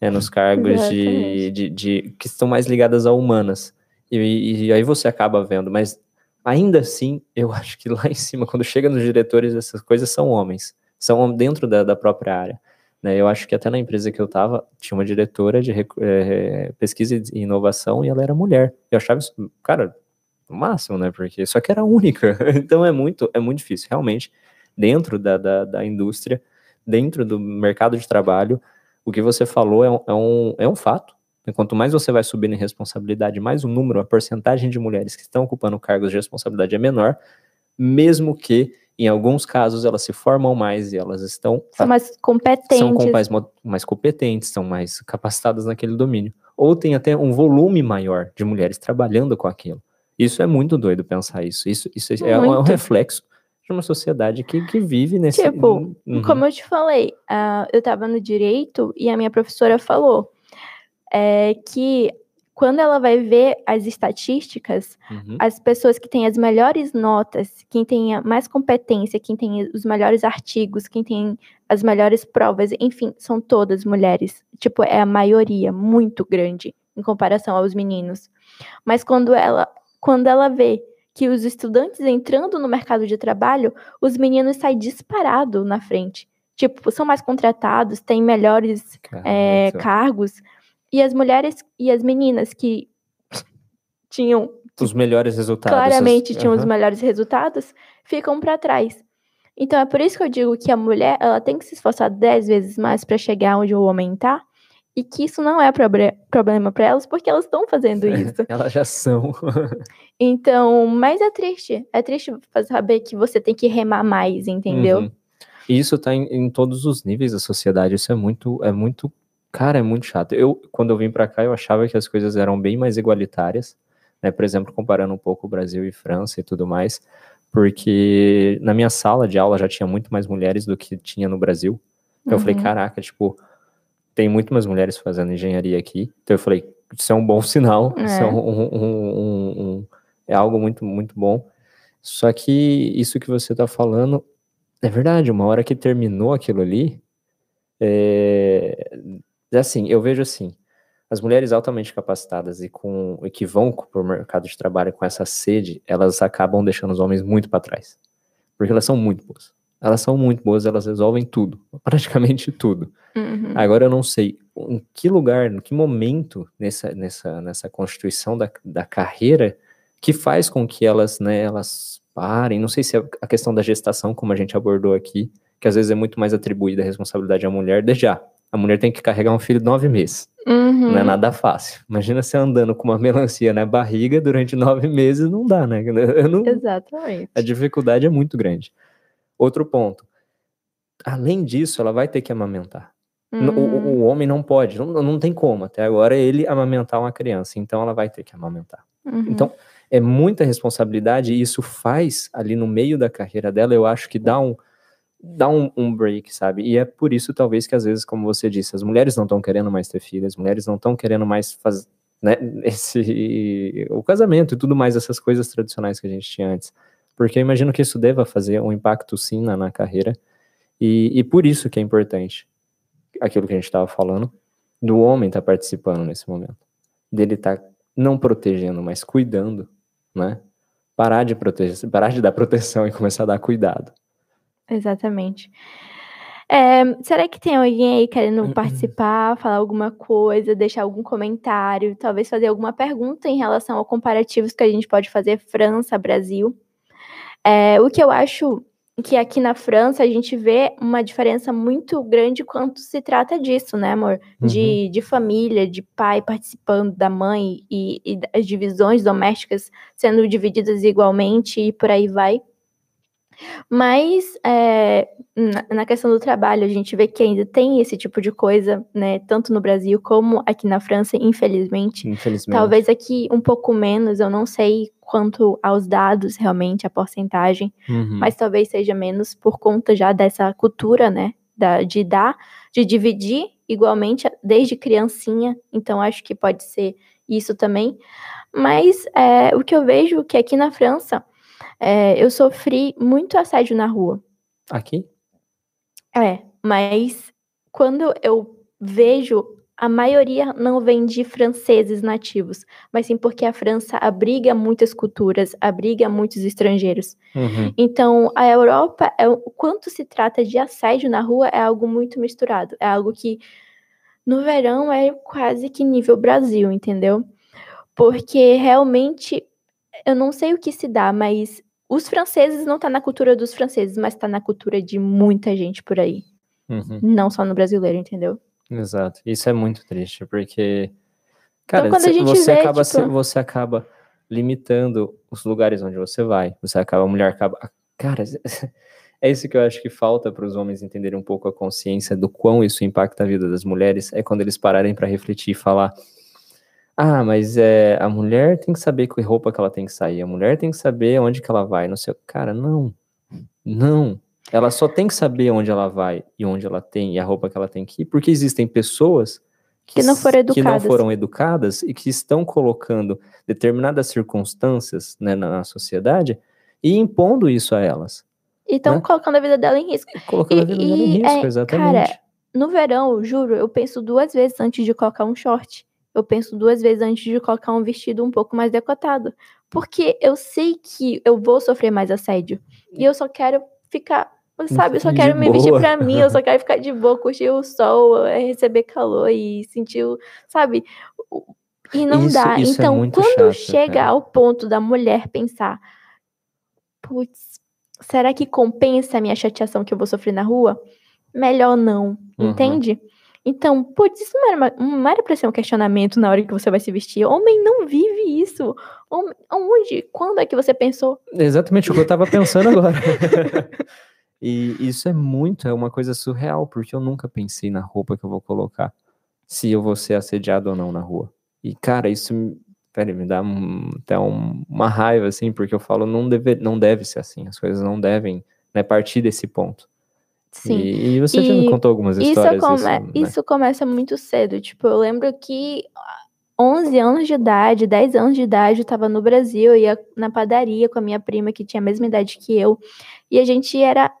é nos cargos de, de, de, que estão mais ligadas a humanas. E, e aí você acaba vendo, mas Ainda assim, eu <laughs> acho que lá em cima, quando chega nos diretores, essas coisas são homens, são dentro da, da própria área. Né? Eu acho que até na empresa que eu estava, tinha uma diretora de é, pesquisa e inovação e ela era mulher. Eu achava isso, cara, o máximo, né? Porque só que era única. <laughs> Então é muito, é muito difícil. Realmente, dentro da, da, da indústria, dentro do mercado de trabalho, o que você falou é um, é um, é um fato. Quanto mais você vai subindo em responsabilidade, mais o número, a porcentagem de mulheres que estão ocupando cargos de responsabilidade é menor, mesmo que em alguns casos elas se formam mais e elas estão são mais competentes, são mais, mais competentes, são mais capacitadas naquele domínio, ou tem até um volume maior de mulheres trabalhando com aquilo. Isso é muito doido pensar isso. Isso, isso é, é um reflexo de uma sociedade que, que vive nesse. Tipo, uhum. como eu te falei, uh, eu estava no direito e a minha professora falou é que quando ela vai ver as estatísticas, uhum. as pessoas que têm as melhores notas, quem tem mais competência, quem tem os melhores artigos, quem tem as melhores provas, enfim, são todas mulheres. Tipo, é a maioria, muito grande em comparação aos meninos. Mas quando ela, quando ela vê que os estudantes entrando no mercado de trabalho, os meninos saem disparado na frente. Tipo, são mais contratados, têm melhores é, cargos. E as mulheres e as meninas que <laughs> tinham os melhores resultados. Claramente tinham uhum. os melhores resultados, ficam para trás. Então é por isso que eu digo que a mulher ela tem que se esforçar dez vezes mais para chegar onde o homem está e que isso não é problema para elas porque elas estão fazendo <laughs> isso. elas já são. <laughs> então, mas é triste. É triste saber que você tem que remar mais, entendeu? Uhum. E isso está em, em, todos os níveis da sociedade. Isso é muito, é muito Cara, é muito chato. Eu, quando eu vim para cá, eu achava que as coisas eram bem mais igualitárias, né? Por exemplo, comparando um pouco o Brasil e França e tudo mais, porque na minha sala de aula já tinha muito mais mulheres do que tinha no Brasil. Então eu falei, Uhum. caraca, tipo, tem muito mais mulheres fazendo engenharia aqui. Então eu falei, isso é um bom <laughs> sinal, isso é, É. um- um- um- é algo muito, muito bom. Só que isso que você tá falando é verdade, uma hora que terminou aquilo ali, é, é assim, eu vejo assim, as mulheres altamente capacitadas e, com, e que vão para o mercado de trabalho com essa sede, elas acabam deixando os homens muito para trás. Porque elas são muito boas. Elas são muito boas, elas resolvem tudo, <laughs> praticamente tudo. Uhum. Agora eu não sei em que lugar, em que momento nessa, nessa, nessa constituição da, da carreira que faz com que elas, né, elas parem. Não sei se é a questão da gestação, como a gente abordou aqui, que às vezes é muito mais atribuída a responsabilidade à mulher, desde já. A mulher tem que carregar um filho de nove meses. Uhum. Não é nada fácil. Imagina você andando com uma melancia na barriga durante nove meses, não dá, né? Não, Exatamente. a dificuldade é muito grande. Outro ponto. Além disso, ela vai ter que amamentar. N- O, o- Hum, o homem não pode, não, não tem como. Até agora ele amamentar uma criança, então ela vai ter que amamentar. uhum. Então, é muita responsabilidade e isso faz ali no meio da carreira dela, eu acho que dá um dá um, um break, sabe? E é por isso talvez que às vezes, como você disse, as mulheres não estão querendo mais ter filhos, as mulheres não estão querendo mais fazer né, <laughs> esse o casamento e tudo mais essas coisas tradicionais que a gente tinha antes. Porque eu imagino que isso deva fazer um impacto sim na, na carreira. E, e por isso que é importante aquilo que a gente estava falando, do homem estar participando nesse momento. Dele estar não protegendo, mas cuidando, né? Parar de proteger, parar de dar proteção e começar a dar cuidado. Exatamente. É, será que tem alguém aí Uhum. querendo participar, falar alguma coisa, deixar algum comentário, talvez fazer alguma pergunta em relação a comparativos que a gente pode fazer França, Brasil? É, o que eu acho que aqui na França a gente vê uma diferença muito grande quando se trata disso, né, amor? De, de família, de pai participando da mãe e, e as divisões domésticas sendo divididas igualmente e por aí vai. Mas é, na, questão do trabalho, a gente vê que ainda tem esse tipo de coisa, né? Tanto no Brasil como aqui na França, infelizmente. Infelizmente. Talvez aqui um pouco menos, eu não sei quanto aos dados realmente, a porcentagem, Uhum. mas talvez seja menos por conta já dessa cultura, né? Da, de dar, de dividir igualmente desde criancinha. Então acho que pode ser isso também. Mas é, o que eu vejo que aqui na França é, eu sofri muito assédio na rua. Aqui? É, mas quando eu vejo, a maioria não vem de franceses nativos, mas sim porque a França abriga muitas culturas, abriga muitos estrangeiros. Uhum. Então, a Europa, é, o quanto se trata de assédio na rua, é algo muito misturado. É algo que no verão é quase que nível Brasil, entendeu? Porque realmente, eu não sei o que se dá, mas os franceses não tá na cultura dos franceses, mas tá na cultura de muita gente por aí. Uhum. Não só no brasileiro, entendeu? Exato. Isso é muito triste, porque. Cara, quando a cê- gente você, vê, acaba, tipo- você acaba limitando os lugares onde você vai. Você acaba, a mulher acaba. Cara, é isso que eu acho que falta para os homens entenderem um pouco a consciência do quão isso impacta a vida das mulheres. É quando eles pararem para refletir e falar. Ah, mas é, a mulher tem que saber que roupa que ela tem que sair, a mulher tem que saber onde que ela vai, não sei. Cara, não. Não. Ela só tem que saber onde ela vai e onde ela tem e a roupa que ela tem que ir, porque existem pessoas Que não foram s- que não educadas. foram educadas e que estão colocando determinadas circunstâncias né, na, na sociedade e impondo isso a elas, E estão Né? colocando a vida dela em risco. colocando a E- vida dela em risco, é, exatamente. cara, No verão, juro, eu penso duas vezes antes de colocar um short. Eu penso duas vezes antes de colocar um vestido um pouco mais decotado. Porque eu sei que eu vou sofrer mais assédio. E eu só quero ficar, sabe? Eu só De quero me vestir boa. pra mim, eu só <laughs> quero ficar de boa, curtir o sol, eh, receber calor e sentir, o, sabe? E não Isso- dá. isso é então, muito quando chato, chega cara. ao ponto da mulher pensar, putz, será que compensa a minha chateação que eu vou sofrer na rua? Melhor não, Uhum. entende? Então, putz, isso não era, pra ser um questionamento na hora que você vai se vestir. Homem não vive isso. Homem, onde? Quando é que você pensou? Exatamente o que eu tava pensando agora. <laughs> e isso é muito, é uma coisa surreal, porque eu nunca pensei na roupa que eu vou colocar, se eu vou ser assediado ou não na rua. E, cara, isso peraí, me dá um- até um- uma raiva, assim, porque eu falo, não deve, não deve ser assim, as coisas não devem né, partir desse ponto. Sim. E, e você já me contou algumas histórias isso, come disso, né? isso começa muito cedo. Tipo, eu lembro que 11 anos de idade, 10 anos de idade, eu tava no Brasil, eu ia na padaria com a minha prima, que tinha a mesma idade que eu, e a gente era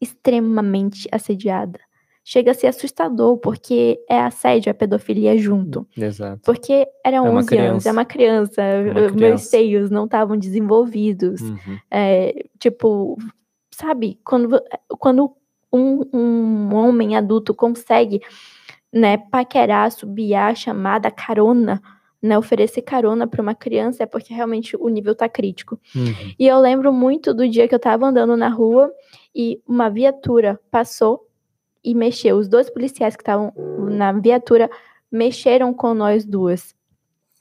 extremamente assediada. Chega a ser assustador, porque é assédio, é pedofilia junto. Exato. Porque era uma 11 anos, é uma criança, uma meus criança. seios não estavam desenvolvidos. Uhum. É, tipo, sabe, quando, quando um, um homem adulto consegue, né, paquerar, subiar, chamar, dar carona, né, oferecer carona para uma criança, é porque realmente o nível tá crítico. Uhum. E eu lembro muito do dia que eu tava andando na rua e uma viatura passou e mexeu. Os dois policiais que estavam na viatura mexeram com nós duas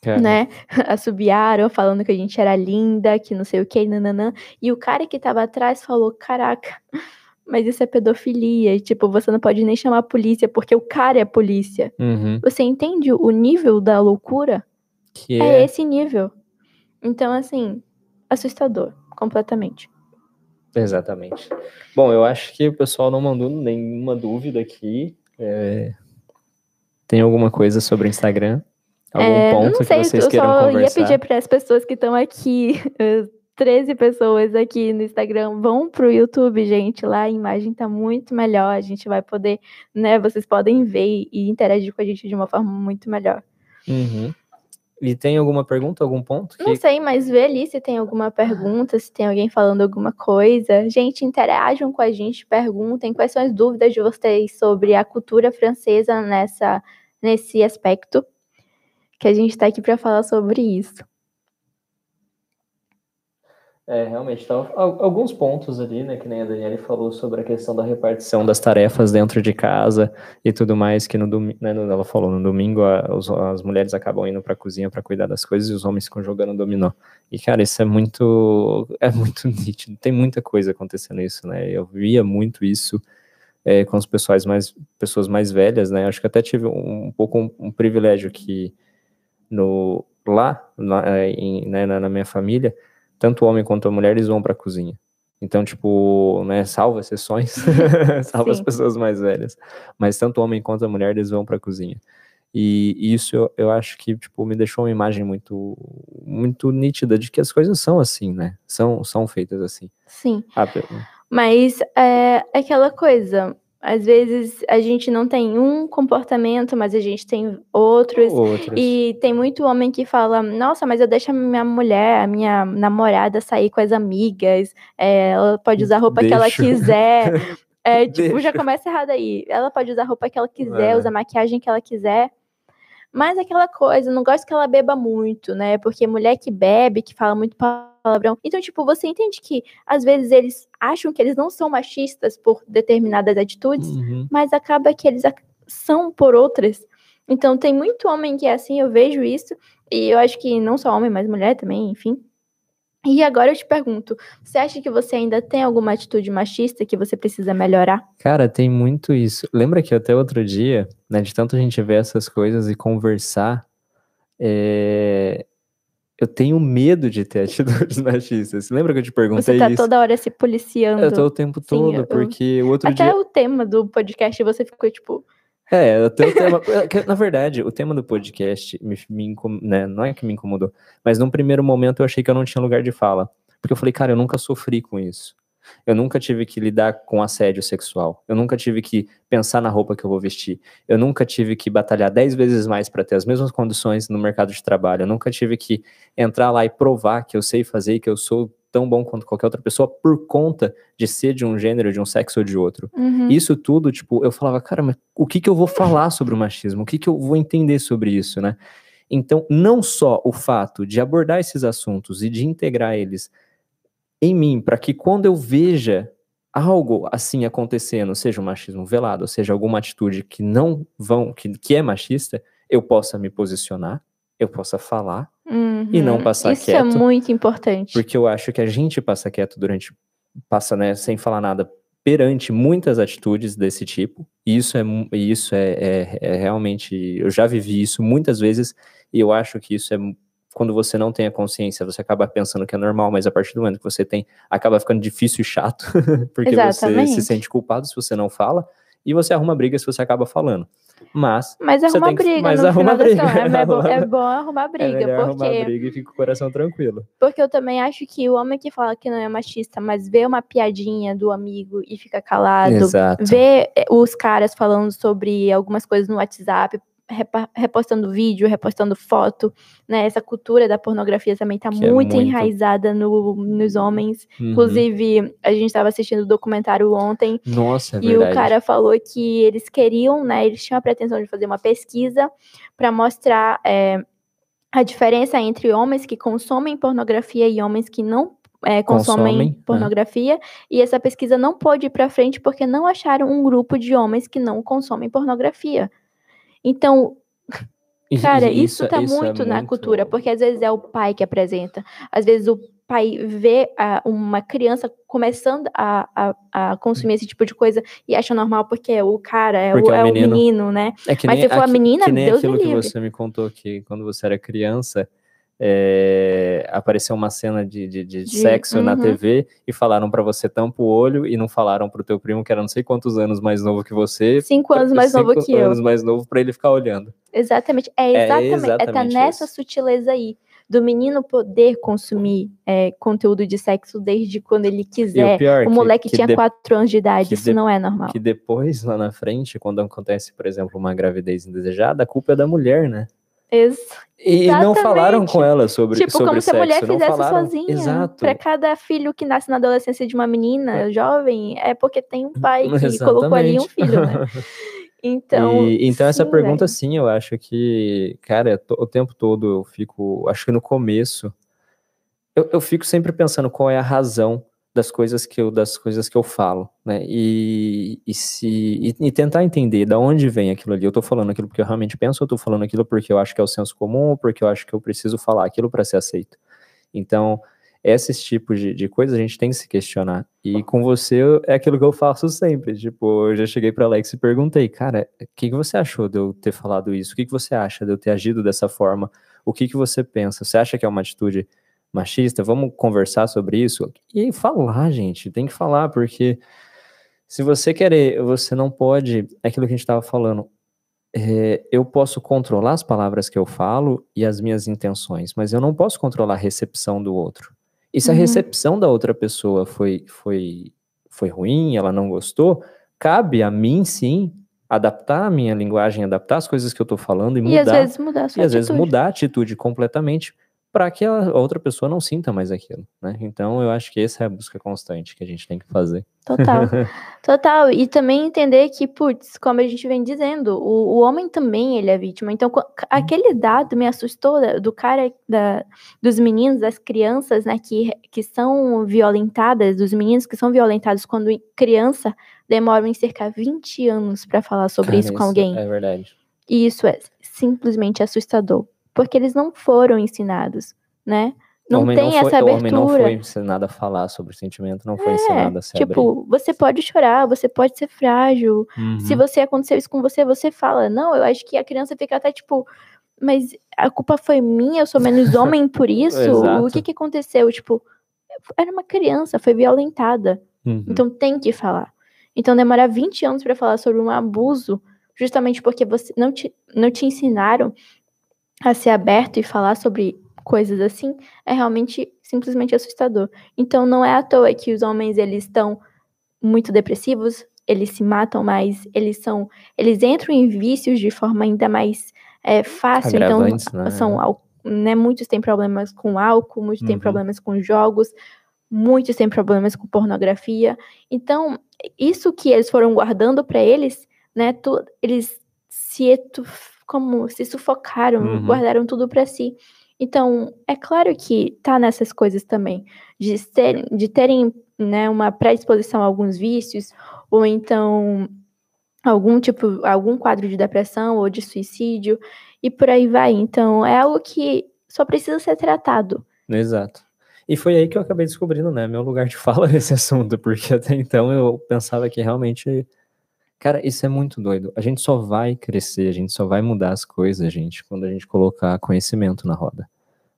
Cara, né? <laughs> Assobiaram, falando que a gente era linda, que não sei o que, nananã. E o cara que tava atrás falou: Caraca, mas isso é pedofilia. E, tipo, você não pode nem chamar a polícia, porque o cara é a polícia. uhum. Você entende o nível da loucura? Que É, é, esse nível. Então, assim, assustador, completamente. Exatamente. Bom, eu acho que o pessoal não mandou nenhuma dúvida aqui. É, Tem alguma coisa sobre o Instagram? Algum É, ponto não sei, que vocês eu queiram só ia conversar? pedir para as pessoas que estão aqui, <laughs> 13 pessoas aqui no Instagram, vão pro YouTube, gente. Lá a imagem tá muito melhor. A gente vai poder, né? Vocês podem ver e interagir com a gente de uma forma muito melhor. Uhum. E tem alguma pergunta, algum ponto? Não Que... sei, mas vê ali se tem alguma pergunta, se tem alguém falando alguma coisa. Gente, interajam com a gente, perguntem quais são as dúvidas de vocês sobre a cultura francesa nessa, nesse aspecto. Que a gente tá aqui para falar sobre isso. É, realmente, então, al- alguns pontos ali, né, que nem a Daniela falou sobre a questão da repartição das tarefas dentro de casa e tudo mais, que no domingo, né, ela falou, no domingo a- os- as mulheres acabam indo pra cozinha para cuidar das coisas e os homens ficam jogando dominó. E, cara, isso é muito, <laughs> é muito nítido, tem muita coisa acontecendo isso, né, eu via muito isso é, com os pessoais mais, pessoas mais velhas, né, acho que até tive um, um pouco um, um privilégio que no, lá, na, em- né, na- na minha família, tanto o homem quanto a mulher, eles vão pra cozinha. Então, tipo, né, salva exceções, <laughs> salva as Sim. pessoas mais velhas, mas tanto o homem quanto a mulher, eles vão pra cozinha. E isso eu, eu acho que, tipo, me deixou uma imagem muito, muito nítida de que as coisas são assim, né, são, são feitas assim. Sim. Ah, Mas é aquela coisa. Às vezes a gente não tem um comportamento, mas a gente tem outros. outros. E tem muito homem que fala: Nossa, mas eu deixo a minha mulher, a minha namorada sair com as amigas, é, ela pode usar a roupa que ela Deixo. quiser. <laughs> É, tipo, já Deixo. começa errado aí. Ela pode usar a roupa que ela quiser, É. usar a maquiagem que ela quiser. Mas aquela coisa, não gosto que ela beba muito, né? Porque mulher que bebe, que fala muito palavrão. Então, tipo, você entende que às vezes eles acham que eles não são machistas por determinadas atitudes, Uhum. mas acaba que eles são por outras. Então, tem muito homem que é assim, eu vejo isso, e eu acho que não só homem, mas mulher também, enfim. E agora eu te pergunto, você acha que você ainda tem alguma atitude machista que você precisa melhorar? Cara, tem muito isso. Lembra que até outro dia, né, de tanto a gente ver essas coisas e conversar, é, eu tenho medo de ter <laughs> atitudes machistas. Lembra que eu te perguntei Você tá isso? toda hora se policiando. Eu tô o tempo todo, eu- porque o outro Até dia. o tema do podcast você ficou tipo, É, tema. é Na verdade, o tema do podcast me, me incom- né, não é que me incomodou, mas num primeiro momento eu achei que eu não tinha lugar de fala. Porque eu falei, cara, eu nunca sofri com isso. Eu nunca tive que lidar com assédio sexual. Eu nunca tive que pensar na roupa que eu vou vestir. Eu nunca tive que batalhar dez vezes mais para ter as mesmas condições no mercado de trabalho. Eu nunca tive que entrar lá e provar que eu sei fazer e que eu sou tão bom quanto qualquer outra pessoa por conta de ser de um gênero, de um sexo ou de outro. uhum, Isso tudo, tipo, eu falava, cara, mas o que que eu vou falar sobre o machismo? O que que eu vou entender sobre isso, né? Então, não só o fato de abordar esses assuntos e de integrar eles em mim, para que quando eu veja algo assim acontecendo, seja um machismo velado, ou seja alguma atitude que não vão, que, que é machista, eu possa me posicionar, eu possa falar, e não uhum. passar Isso quieto. é muito importante. porque eu acho que a gente passa quieto durante, passa, né, sem falar nada perante muitas atitudes desse tipo. E isso é, isso é, é, é realmente, eu já vivi isso muitas vezes e eu acho que isso é quando você não tem a consciência, você acaba pensando que é normal, mas a partir do momento que você tem, acaba ficando difícil e chato, <laughs> porque Exatamente. você se sente culpado se você não fala, e você arruma briga se você acaba falando. Mas, Mas arruma que- briga, mas arruma briga. É, bom, <laughs> é bom arrumar é briga, melhor porque, arrumar briga e fica o coração tranquilo. porque eu também acho que o homem que fala que não é machista, mas vê uma piadinha do amigo e fica calado, Exato. vê eh, os caras falando sobre algumas coisas no WhatsApp, repostando vídeo, repostando foto, né? Essa cultura da pornografia também tá Que é muito, muito- enraizada no, nos homens. Uhum. Inclusive, a gente estava assistindo o documentário ontem Nossa, é e verdade. o cara falou que eles queriam, né? Eles tinham a pretensão de fazer uma pesquisa para mostrar é, a diferença entre homens que consomem pornografia e homens que não é, consomem, Consomem, né? pornografia. E essa pesquisa não pôde ir para frente porque não acharam um grupo de homens que não consomem pornografia. Então, Cara, isso, tá isso é muito, na muito- cultura, porque às vezes é o pai que apresenta, às vezes o pai vê ah, uma criança começando a, a, a consumir esse tipo de coisa e acha normal porque é o cara, é, Porque o, é o é o menino. menino, né? É que Mas se for a menina, que nem Deus me aquilo que livre. você me contou que quando você era criança, é, apareceu uma cena de, de, de De- sexo na uhum. TV e falaram pra você tampa o olho e não falaram pro teu primo que era não sei quantos anos mais novo que você. Cinco anos mais novo cinco que eu. anos mais novo pra ele ficar olhando. Exatamente. É É exatamente. É, tá exatamente nessa isso. sutileza aí. Do menino poder consumir é, conteúdo de sexo desde quando ele E o quiser. pior O que- moleque que tinha de- quatro anos de idade. que Isso de- não é normal. que depois, lá na frente, quando acontece, por exemplo, uma gravidez indesejada, a culpa é da mulher, né? Ex- E não falaram Exatamente. com ela sobre, Tipo, sobre como se a sexo. mulher não fizesse falaram... sozinha. Exato. Pra cada filho que nasce na adolescência de uma menina jovem, é porque tem um pai <laughs> que colocou ali um Exatamente. filho, né? <laughs> Então, E- então essa sim, pergunta, velho. sim, eu acho que, cara, o tempo todo eu fico, acho que no começo, eu, eu fico sempre pensando qual é a razão das coisas que eu, das coisas que eu falo, né? E, e se e, e tentar entender da onde vem aquilo ali. Eu tô falando aquilo porque eu realmente penso, eu tô falando aquilo porque eu acho que é o senso comum, ou porque eu acho que eu preciso falar aquilo para ser aceito. Então, esses tipos de, de coisas a gente tem que se questionar. E com você é aquilo que eu faço sempre. Tipo, eu já cheguei para Alex e perguntei, cara, o que, que você achou de eu ter falado isso? O que, que você acha de eu ter agido dessa forma? O que, que você pensa? Você acha que é uma atitude machista? Vamos conversar sobre isso? E falar, gente, tem que falar, porque se você querer, você não pode. É aquilo que a gente estava falando. é, eu posso controlar as palavras que eu falo e as minhas intenções, mas eu não posso controlar a recepção do outro. E se a Uhum. recepção da outra pessoa foi, foi, foi ruim, ela não gostou, cabe a mim sim adaptar a minha linguagem, adaptar as coisas que eu tô falando e E mudar às vezes mudar a sua e às vezes atitude. mudar a atitude completamente para que a outra pessoa não sinta mais aquilo, né? Então eu acho que essa é a busca constante que a gente tem que fazer. Total. <laughs> Total. E também entender que, putz, como a gente vem dizendo, o, o homem também ele é vítima. Então, qu- aquele dado me assustou do cara, da, dos meninos, das crianças, né, que, que são violentadas, dos meninos que são violentados quando criança, demoram em cerca de 20 anos para falar sobre Cara, isso com alguém. É verdade. E isso é simplesmente assustador. Porque eles não foram ensinados, né? Não homem tem não foi, essa O homem não abertura. foi ensinado a falar sobre sentimento, não foi ensinado a se Tipo, você pode chorar, você pode ser frágil. abrir. Se Uhum. você aconteceu isso com você, você fala. Não, eu acho que a criança fica até tipo, mas a culpa foi minha, eu sou menos homem por <laughs> isso? O que que aconteceu? Tipo, era uma criança, foi violentada. Uhum. Então tem que falar. Então demorar 20 anos para falar sobre um abuso, justamente porque você não te, não te ensinaram a ser aberto e falar sobre coisas assim, é realmente simplesmente assustador. Então não é à toa que os homens eles estão muito depressivos, eles se matam mais, eles são, eles entram em vícios de forma ainda mais é, fácil. Então né? são né, muitos têm problemas com álcool, muitos têm Uhum. problemas com jogos, muitos têm problemas com pornografia. Então, isso que eles foram guardando para eles, né, tu- eles se como se sufocaram, Uhum. guardaram tudo para si. Então, é claro que tá nessas coisas também, de terem, de terem né, uma predisposição a alguns vícios, ou então algum tipo, algum quadro de depressão ou de suicídio, e por aí vai. Então, é algo que só precisa ser tratado. Exato. E foi aí que eu acabei descobrindo, né, meu lugar de fala <laughs> nesse assunto, porque até então eu pensava que realmente, cara, isso é muito doido. A gente só vai crescer, a gente só vai mudar as coisas, gente, quando a gente colocar conhecimento na roda.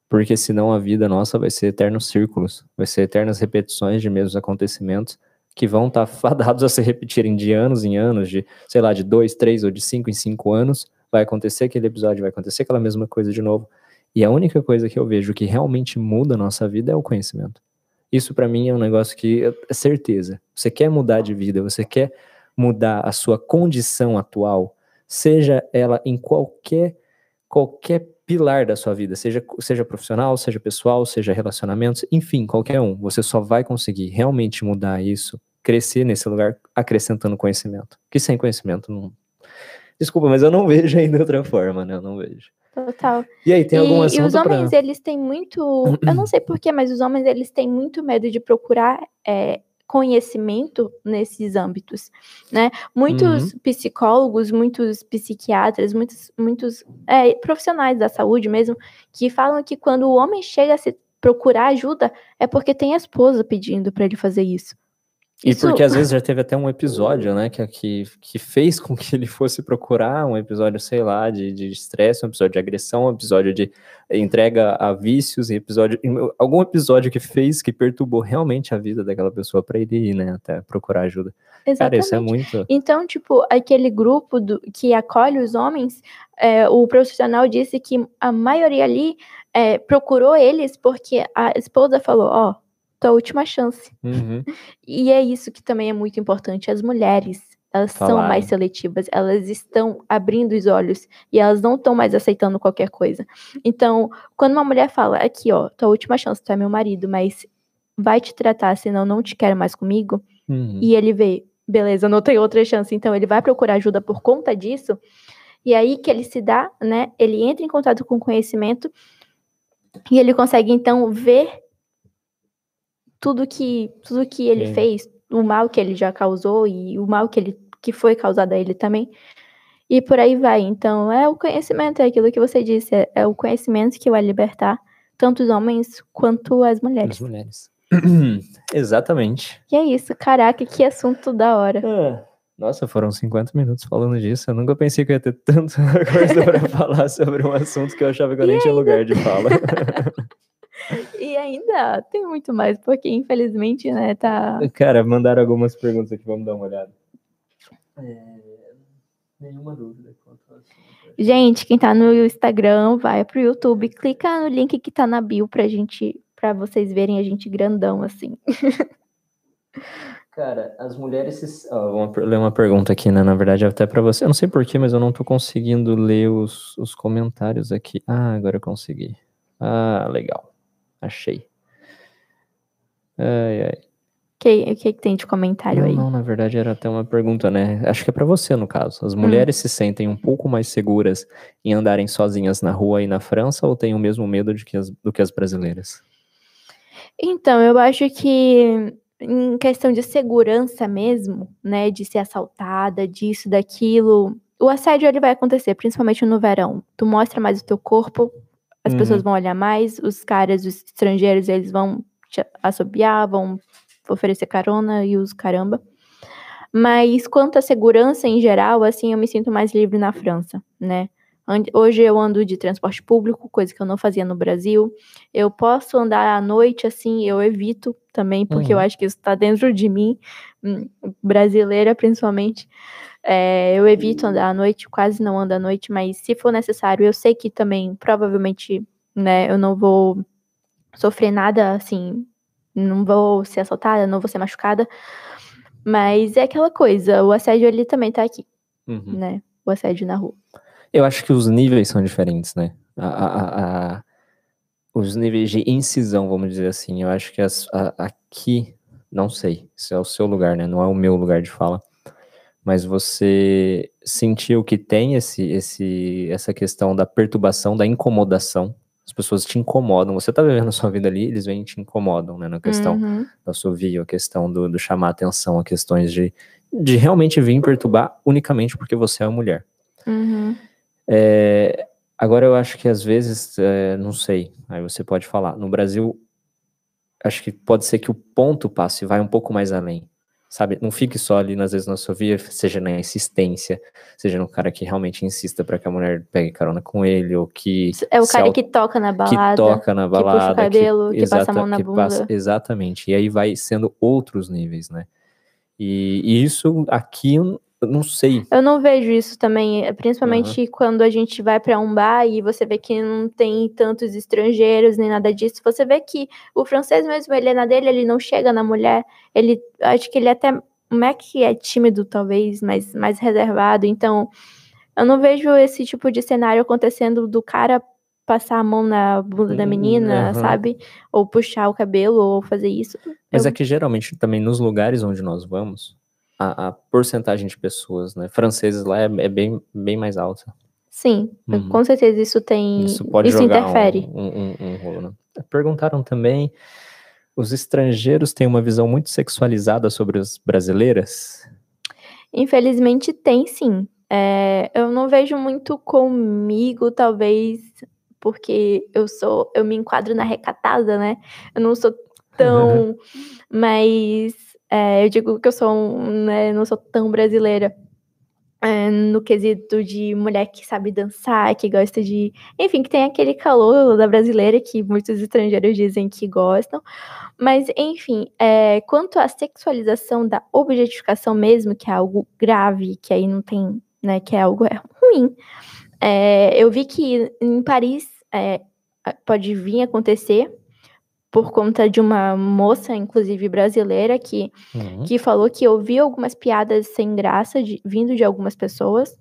porque senão a vida nossa vai ser eternos círculos, vai ser eternas repetições de mesmos acontecimentos que vão estar tá <laughs> fadados a se repetirem de anos em anos, de, sei lá, de dois, três ou de cinco em cinco anos, vai acontecer aquele episódio, vai acontecer aquela mesma coisa de novo. E a única coisa que eu vejo que realmente muda a nossa vida é o conhecimento. Isso para mim é um negócio que é certeza. Você quer mudar de vida, você quer mudar a sua condição atual, seja ela em qualquer qualquer pilar da sua vida, seja seja profissional, seja pessoal, seja relacionamentos, enfim, qualquer um. Você só vai conseguir realmente mudar isso, crescer nesse lugar acrescentando conhecimento. Que sem conhecimento não Desculpa, mas eu não <laughs> vejo ainda outra forma, né? Eu não vejo. Total. E aí, tem e, algum assunto E os homens, pra... eles têm muito... eu não sei porquê, mas os homens, eles têm muito medo de procurar é, conhecimento nesses âmbitos, né? Muitos uhum. psicólogos, muitos psiquiatras, muitos, muitos é, profissionais da saúde mesmo, que falam que quando o homem chega a se procurar ajuda, é porque tem a esposa pedindo para ele fazer isso. E Isso... porque às vezes já teve até um episódio, né, que, que, que fez com que ele fosse procurar um episódio, sei lá, de estresse, um episódio de agressão, um episódio de entrega a vícios, um episódio, algum episódio que fez, que perturbou realmente a vida daquela pessoa para ele ir, né, até procurar ajuda. Exatamente. Cara, isso é muito. Então, tipo, aquele grupo do, que acolhe os homens, é, o profissional disse que a maioria ali é, procurou eles porque a esposa falou: Ó, oh, tua última chance. Uhum. <laughs> E é isso que também é muito importante. As mulheres, elas Falar. são mais seletivas, elas estão abrindo os olhos e elas não estão mais aceitando qualquer coisa. Então, quando uma mulher fala, aqui, ó, tua última chance, tu é meu marido, mas vai te tratar, senão não te quero mais comigo, uhum. e ele vê, beleza, não tem outra chance, então ele vai procurar ajuda por conta disso, e aí que ele se dá, né, ele entra em contato com o conhecimento, e ele consegue, então, ver tudo que tudo que ele é. fez, o mal que ele já causou e o mal que ele que foi causado a ele também. E por aí vai. Então, é o conhecimento, é aquilo que você disse, é, é o conhecimento que vai libertar tanto os homens quanto as mulheres. As mulheres. <clears throat> Exatamente. E é isso, caraca, que assunto da hora. É. Nossa, foram 50 minutos falando disso. Eu nunca pensei que ia ter <laughs> tanta coisa para <laughs> falar sobre um assunto que eu achava que eu nem tinha lugar de fala. <laughs> E ainda tem muito mais, porque infelizmente, né, tá. Cara, mandaram algumas perguntas aqui, vamos dar uma olhada. É... Nenhuma dúvida. Gente, quem tá no Instagram, vai pro YouTube, clica no link que tá na bio pra gente, pra vocês verem a gente grandão assim. Cara, as mulheres. Se... Oh, vou ler uma pergunta aqui, né? Na verdade, até para você. Eu não sei porquê, mas eu não tô conseguindo ler os, os comentários aqui. Ah, agora eu consegui. Ah, legal. Achei. Ai, ai. Que, o que, que tem de comentário não, aí? Não, na verdade era até uma pergunta, né? Acho que é para você, no caso. As mulheres hum. se sentem um pouco mais seguras em andarem sozinhas na rua e na França ou têm o mesmo medo de que as, do que as brasileiras? Então, eu acho que em questão de segurança mesmo, né, de ser assaltada, disso, daquilo, o assédio ele vai acontecer, principalmente no verão. Tu mostra mais o teu corpo, as uhum. pessoas vão olhar mais, os caras, os estrangeiros, eles vão te assobiar, vão oferecer carona e os caramba. Mas quanto à segurança em geral, assim, eu me sinto mais livre na França, né? Hoje eu ando de transporte público, coisa que eu não fazia no Brasil. Eu posso andar à noite, assim, eu evito também, porque uhum. eu acho que isso está dentro de mim, hum, brasileira principalmente. É, eu evito andar à noite, quase não ando à noite, mas se for necessário, eu sei que também, provavelmente, né, eu não vou sofrer nada, assim, não vou ser assaltada, não vou ser machucada, mas é aquela coisa, o assédio ele também tá aqui, uhum. né, o assédio na rua. Eu acho que os níveis são diferentes, né, a, a, a, os níveis de incisão, vamos dizer assim, eu acho que as, aqui, não sei, se é o seu lugar, né, não é o meu lugar de fala, mas você sentiu que tem esse, esse, essa questão da perturbação, da incomodação. As pessoas te incomodam. Você tá vivendo a sua vida ali, eles vêm e te incomodam, né? Na questão uhum. do assovio, a questão do, do chamar atenção, a questões de, de realmente vir perturbar unicamente porque você é uma mulher. Uhum. É, agora eu acho que às vezes, é, não sei, aí você pode falar. No Brasil, acho que pode ser que o ponto passe vai um pouco mais além sabe? Não fique só ali, às vezes, na sua via, seja na insistência, seja no cara que realmente insista para que a mulher pegue carona com ele, ou que... É o cara que toca na balada. Que toca na balada. Que puxa o cabelo, que, que exata, passa a mão na bunda. Passa, exatamente. E aí vai sendo outros níveis, né? E, e isso aqui eu não sei. Eu não vejo isso também, principalmente uhum. quando a gente vai para um bar e você vê que não tem tantos estrangeiros nem nada disso. Você vê que o francês mesmo, ele é na dele, ele não chega na mulher. Ele, acho que ele até, como é que é tímido talvez, mas mais reservado. Então, eu não vejo esse tipo de cenário acontecendo do cara passar a mão na bunda da menina, uhum. sabe? Ou puxar o cabelo, ou fazer isso. Mas eu... é que geralmente também nos lugares onde nós vamos, a, a porcentagem de pessoas, né, franceses lá é, é bem, bem mais alta. Sim, uhum. com certeza isso tem. Isso pode isso interfere. Um, um, um, rolo. Né? Perguntaram também: os estrangeiros têm uma visão muito sexualizada sobre as brasileiras? Infelizmente tem sim. É, eu não vejo muito comigo, talvez, porque eu sou, eu me enquadro na recatada, né? Eu não sou tão, <laughs> mas é, eu digo que eu sou, né, não sou tão brasileira é, no quesito de mulher que sabe dançar, que gosta de. Enfim, que tem aquele calor da brasileira que muitos estrangeiros dizem que gostam. Mas, enfim, é, quanto à sexualização da objetificação mesmo, que é algo grave, que aí não tem, né, que é algo é ruim, é, eu vi que em Paris é, pode vir acontecer por conta de uma moça, inclusive brasileira, que, uhum. que falou que ouviu algumas piadas sem graça de, vindo de algumas pessoas,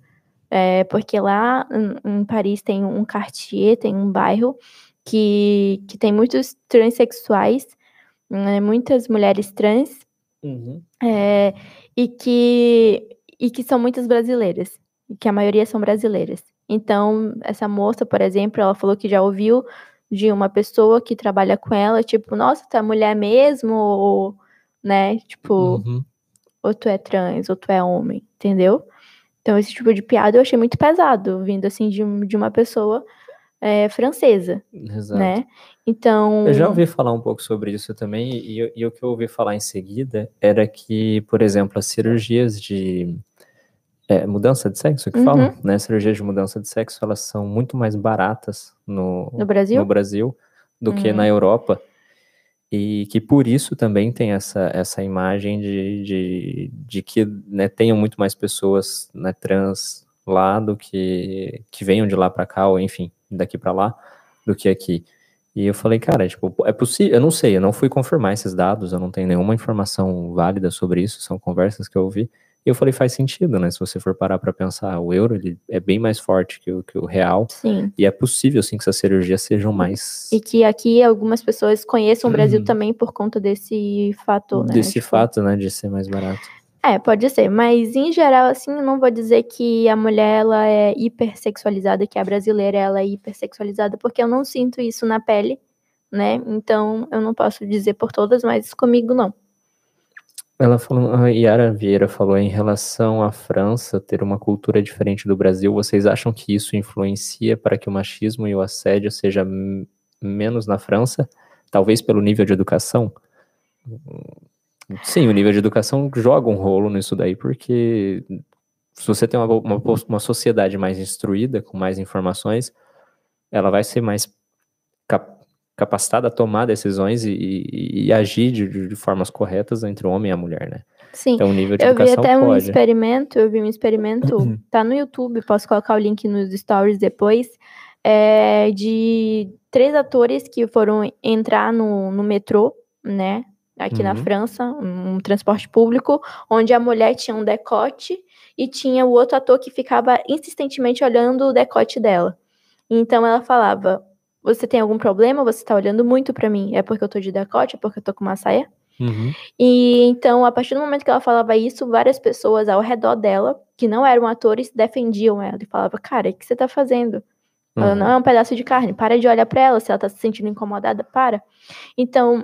é, porque lá em, em, Paris tem um quartier, tem um bairro que, que tem muitos transexuais, né, muitas mulheres trans, uhum. é, e, que, e que são muitas brasileiras, que a maioria são brasileiras. Então, essa moça, por exemplo, ela falou que já ouviu de uma pessoa que trabalha com ela, tipo, nossa, tu é mulher mesmo, ou, né, tipo, uhum. ou tu é trans, ou tu é homem, entendeu? Então, esse tipo de piada eu achei muito pesado, vindo, assim, de, de uma pessoa é, francesa, Exato. né? Então... Eu já ouvi falar um pouco sobre isso também, e, e o que eu ouvi falar em seguida era que, por exemplo, as cirurgias de é, mudança de sexo que uhum. fala, né? Cirurgias de mudança de sexo, elas são muito mais baratas no, no Brasil, no Brasil do uhum. que na Europa. E que por isso também tem essa, essa imagem de, de, de que né, tenham muito mais pessoas né, trans lá do que que venham de lá para cá, ou enfim, daqui para lá, do que aqui. E eu falei, cara, tipo, é possível, eu não sei, eu não fui confirmar esses dados, eu não tenho nenhuma informação válida sobre isso, são conversas que eu ouvi, e eu falei, faz sentido, né? Se você for parar para pensar, o euro ele é bem mais forte que o, que o real. Sim. E é possível, sim, que essas cirurgias sejam mais. E que aqui algumas pessoas conheçam o Brasil hum. também por conta desse fato, né? Desse tipo... fato, né? De ser mais barato. É, pode ser, mas em geral, assim, eu não vou dizer que a mulher ela é hipersexualizada, que a brasileira ela é hipersexualizada, porque eu não sinto isso na pele, né? Então eu não posso dizer por todas, mas comigo não. Ela falou, a Yara Vieira falou em relação à França ter uma cultura diferente do Brasil. Vocês acham que isso influencia para que o machismo e o assédio seja menos na França? Talvez pelo nível de educação? Sim, o nível de educação joga um rolo nisso daí, porque se você tem uma, uma, uma sociedade mais instruída, com mais informações, ela vai ser mais capacitada a tomar decisões e, e, e agir de, de, formas corretas entre o homem e a mulher, né? Sim. Então, o nível de eu vi até pode. um experimento, eu vi um experimento, <clears throat> tá no YouTube, posso colocar o link nos stories depois, é, de três atores que foram entrar no, no metrô, né? Aqui uhum. na França, um transporte público, onde a mulher tinha um decote e tinha o outro ator que ficava insistentemente olhando o decote dela. Então ela falava: você tem algum problema? Você tá olhando muito para mim. É porque eu tô de decote? É porque eu tô com uma saia? Uhum. E então, a partir do momento que ela falava isso, várias pessoas ao redor dela, que não eram atores, defendiam ela e falavam: Cara, o que você tá fazendo? Uhum. Ela não é um pedaço de carne, para de olhar para ela. Se ela tá se sentindo incomodada, para. Então,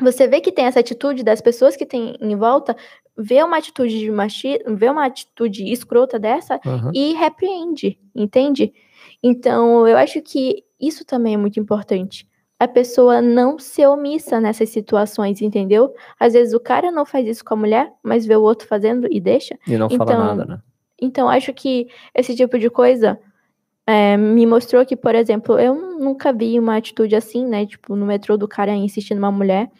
você vê que tem essa atitude das pessoas que tem em volta, vê uma atitude de machismo, vê uma atitude escrota dessa uhum. e repreende, entende? Então, eu acho que isso também é muito importante. a pessoa não ser omissa nessas situações, entendeu? Às vezes o cara não faz isso com a mulher, mas vê o outro fazendo e deixa. E não Então, fala nada, né? Então, acho que esse tipo de coisa é, me mostrou que, por exemplo, eu nunca vi uma atitude assim, né? Tipo, no metrô do cara insistindo numa mulher.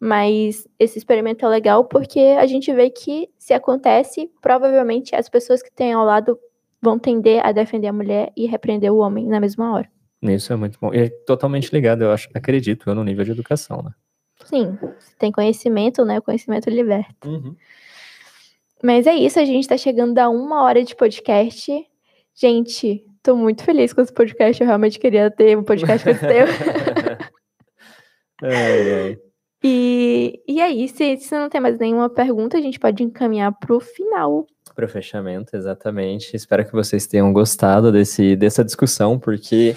Mas esse experimento é legal porque a gente vê que, se acontece, provavelmente as pessoas que têm ao lado vão tender a defender a mulher e repreender o homem na mesma hora. Isso é muito bom. E é totalmente ligado, eu acho, acredito, eu, no nível de educação, né? Sim, se tem conhecimento, né? O conhecimento liberta. Mas é isso, a gente tá chegando a uma hora de podcast. Gente, tô muito feliz com esse podcast. Eu realmente queria ter um podcast com esse <laughs> ai. E, e aí, se, se não tem mais nenhuma pergunta, a gente pode encaminhar pro final. Para o fechamento, exatamente. Espero que vocês tenham gostado desse, dessa discussão, porque,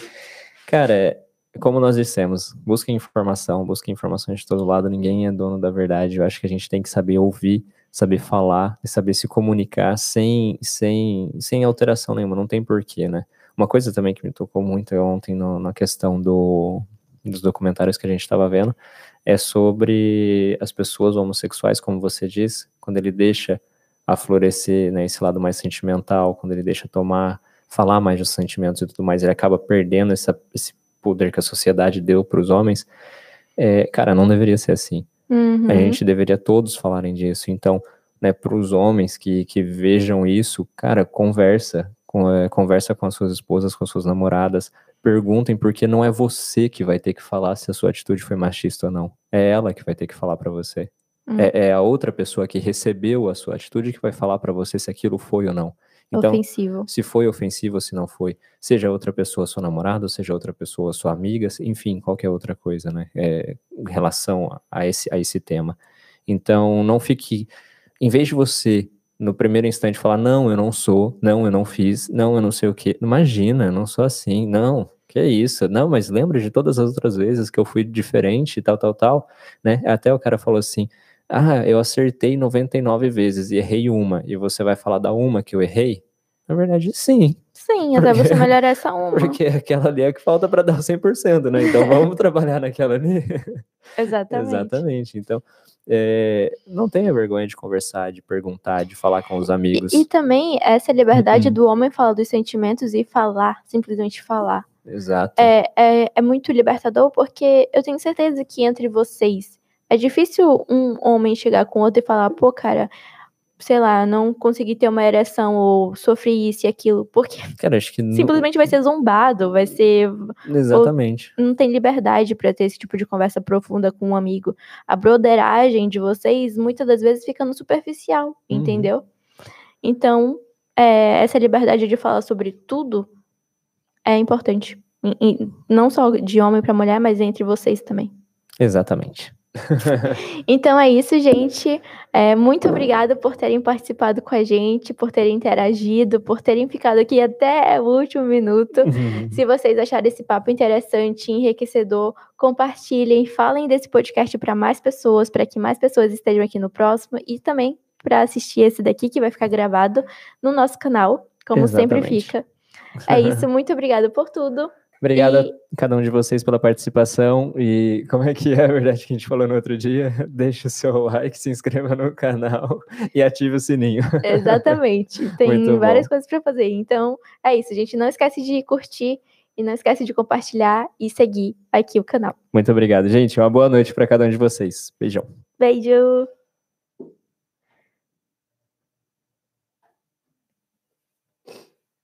cara, é- como nós dissemos, busquem informação, busquem informação de todo lado, ninguém é dono da verdade. Eu acho que a gente tem que saber ouvir, saber falar e saber se comunicar sem, sem, sem alteração nenhuma, não tem porquê, né? Uma coisa também que me tocou muito ontem no- na questão do, dos documentários que a gente estava vendo é sobre as pessoas homossexuais, como você disse, quando ele deixa a florescer, né, esse lado mais sentimental, quando ele deixa tomar, falar mais dos sentimentos e tudo mais, ele acaba perdendo essa, esse poder que a sociedade deu para os homens. É, cara, não deveria ser assim. Uhum. A gente deveria todos falarem disso. Então, né, para os homens que, que vejam isso, cara, conversa, com, é, conversa com as suas esposas, com as suas namoradas, perguntem porque não é você que vai ter que falar se a sua atitude foi machista ou não. É ela que vai ter que falar para você. Hum. É, é a outra pessoa que recebeu a sua atitude que vai falar para você se aquilo foi ou não. Então, Ofensivo. se foi ofensivo ou se não foi, seja outra pessoa sua namorada, seja outra pessoa sua amiga, enfim, qualquer outra coisa, né? É, em relação a esse, a esse tema. Então, não fique. Em vez de você, no primeiro instante, falar, não, eu não sou, não, eu não fiz, não, eu não sei o quê. Imagina, eu não sou assim, não, que é isso? Não, mas lembra de todas as outras vezes que eu fui diferente e tal, tal, tal, né? Até o cara falou assim. Ah, eu acertei 99 vezes e errei uma. E você vai falar da uma que eu errei? Na verdade, sim. Sim, até Porque- você melhorar <laughs> essa uma. Porque aquela ali é que falta para dar o 100%, né? Então vamos trabalhar naquela ali. <laughs> Exatamente. Exatamente. Então, é, não tenha vergonha de conversar, de perguntar, de falar com os amigos. E, e também essa liberdade Uhum. do homem falar dos sentimentos e falar, simplesmente falar. Exato. É, é, é muito libertador porque eu tenho certeza que entre vocês é difícil um homem chegar com outro e falar, pô, cara, sei lá, não consegui ter uma ereção ou sofri isso e aquilo, porque <laughs> Cara, acho que. <laughs> não- simplesmente vai ser zombado, vai ser. Exatamente. Não tem liberdade pra ter esse tipo de conversa profunda com um amigo. A broderagem de vocês muitas das vezes fica no superficial, Uhum. entendeu? Então, é, essa liberdade de falar sobre tudo é importante. E- e não só de homem pra mulher, mas entre vocês também. Exatamente. <laughs> Então é isso, gente. É, muito obrigada por terem participado com a gente, por terem interagido, por terem ficado aqui até o último minuto. Se vocês acharam esse papo interessante, enriquecedor, compartilhem, falem desse podcast para mais pessoas, para que mais pessoas estejam aqui no próximo e também para assistir esse daqui que vai ficar gravado no nosso canal, como sempre Exatamente. fica. É isso, <laughs> muito obrigada por tudo. Obrigado E- a cada um de vocês pela participação. E como é que é a verdade que a gente falou no outro dia? <laughs> Deixe o seu like, se inscreva no canal <laughs> e ative o sininho. <laughs> Exatamente. Tem várias coisas para fazer. Então, é isso, gente. Não esquece de curtir e não esquece de compartilhar e seguir aqui o canal. Muito obrigado, gente. Uma boa noite para cada um de vocês. Beijão. Beijo!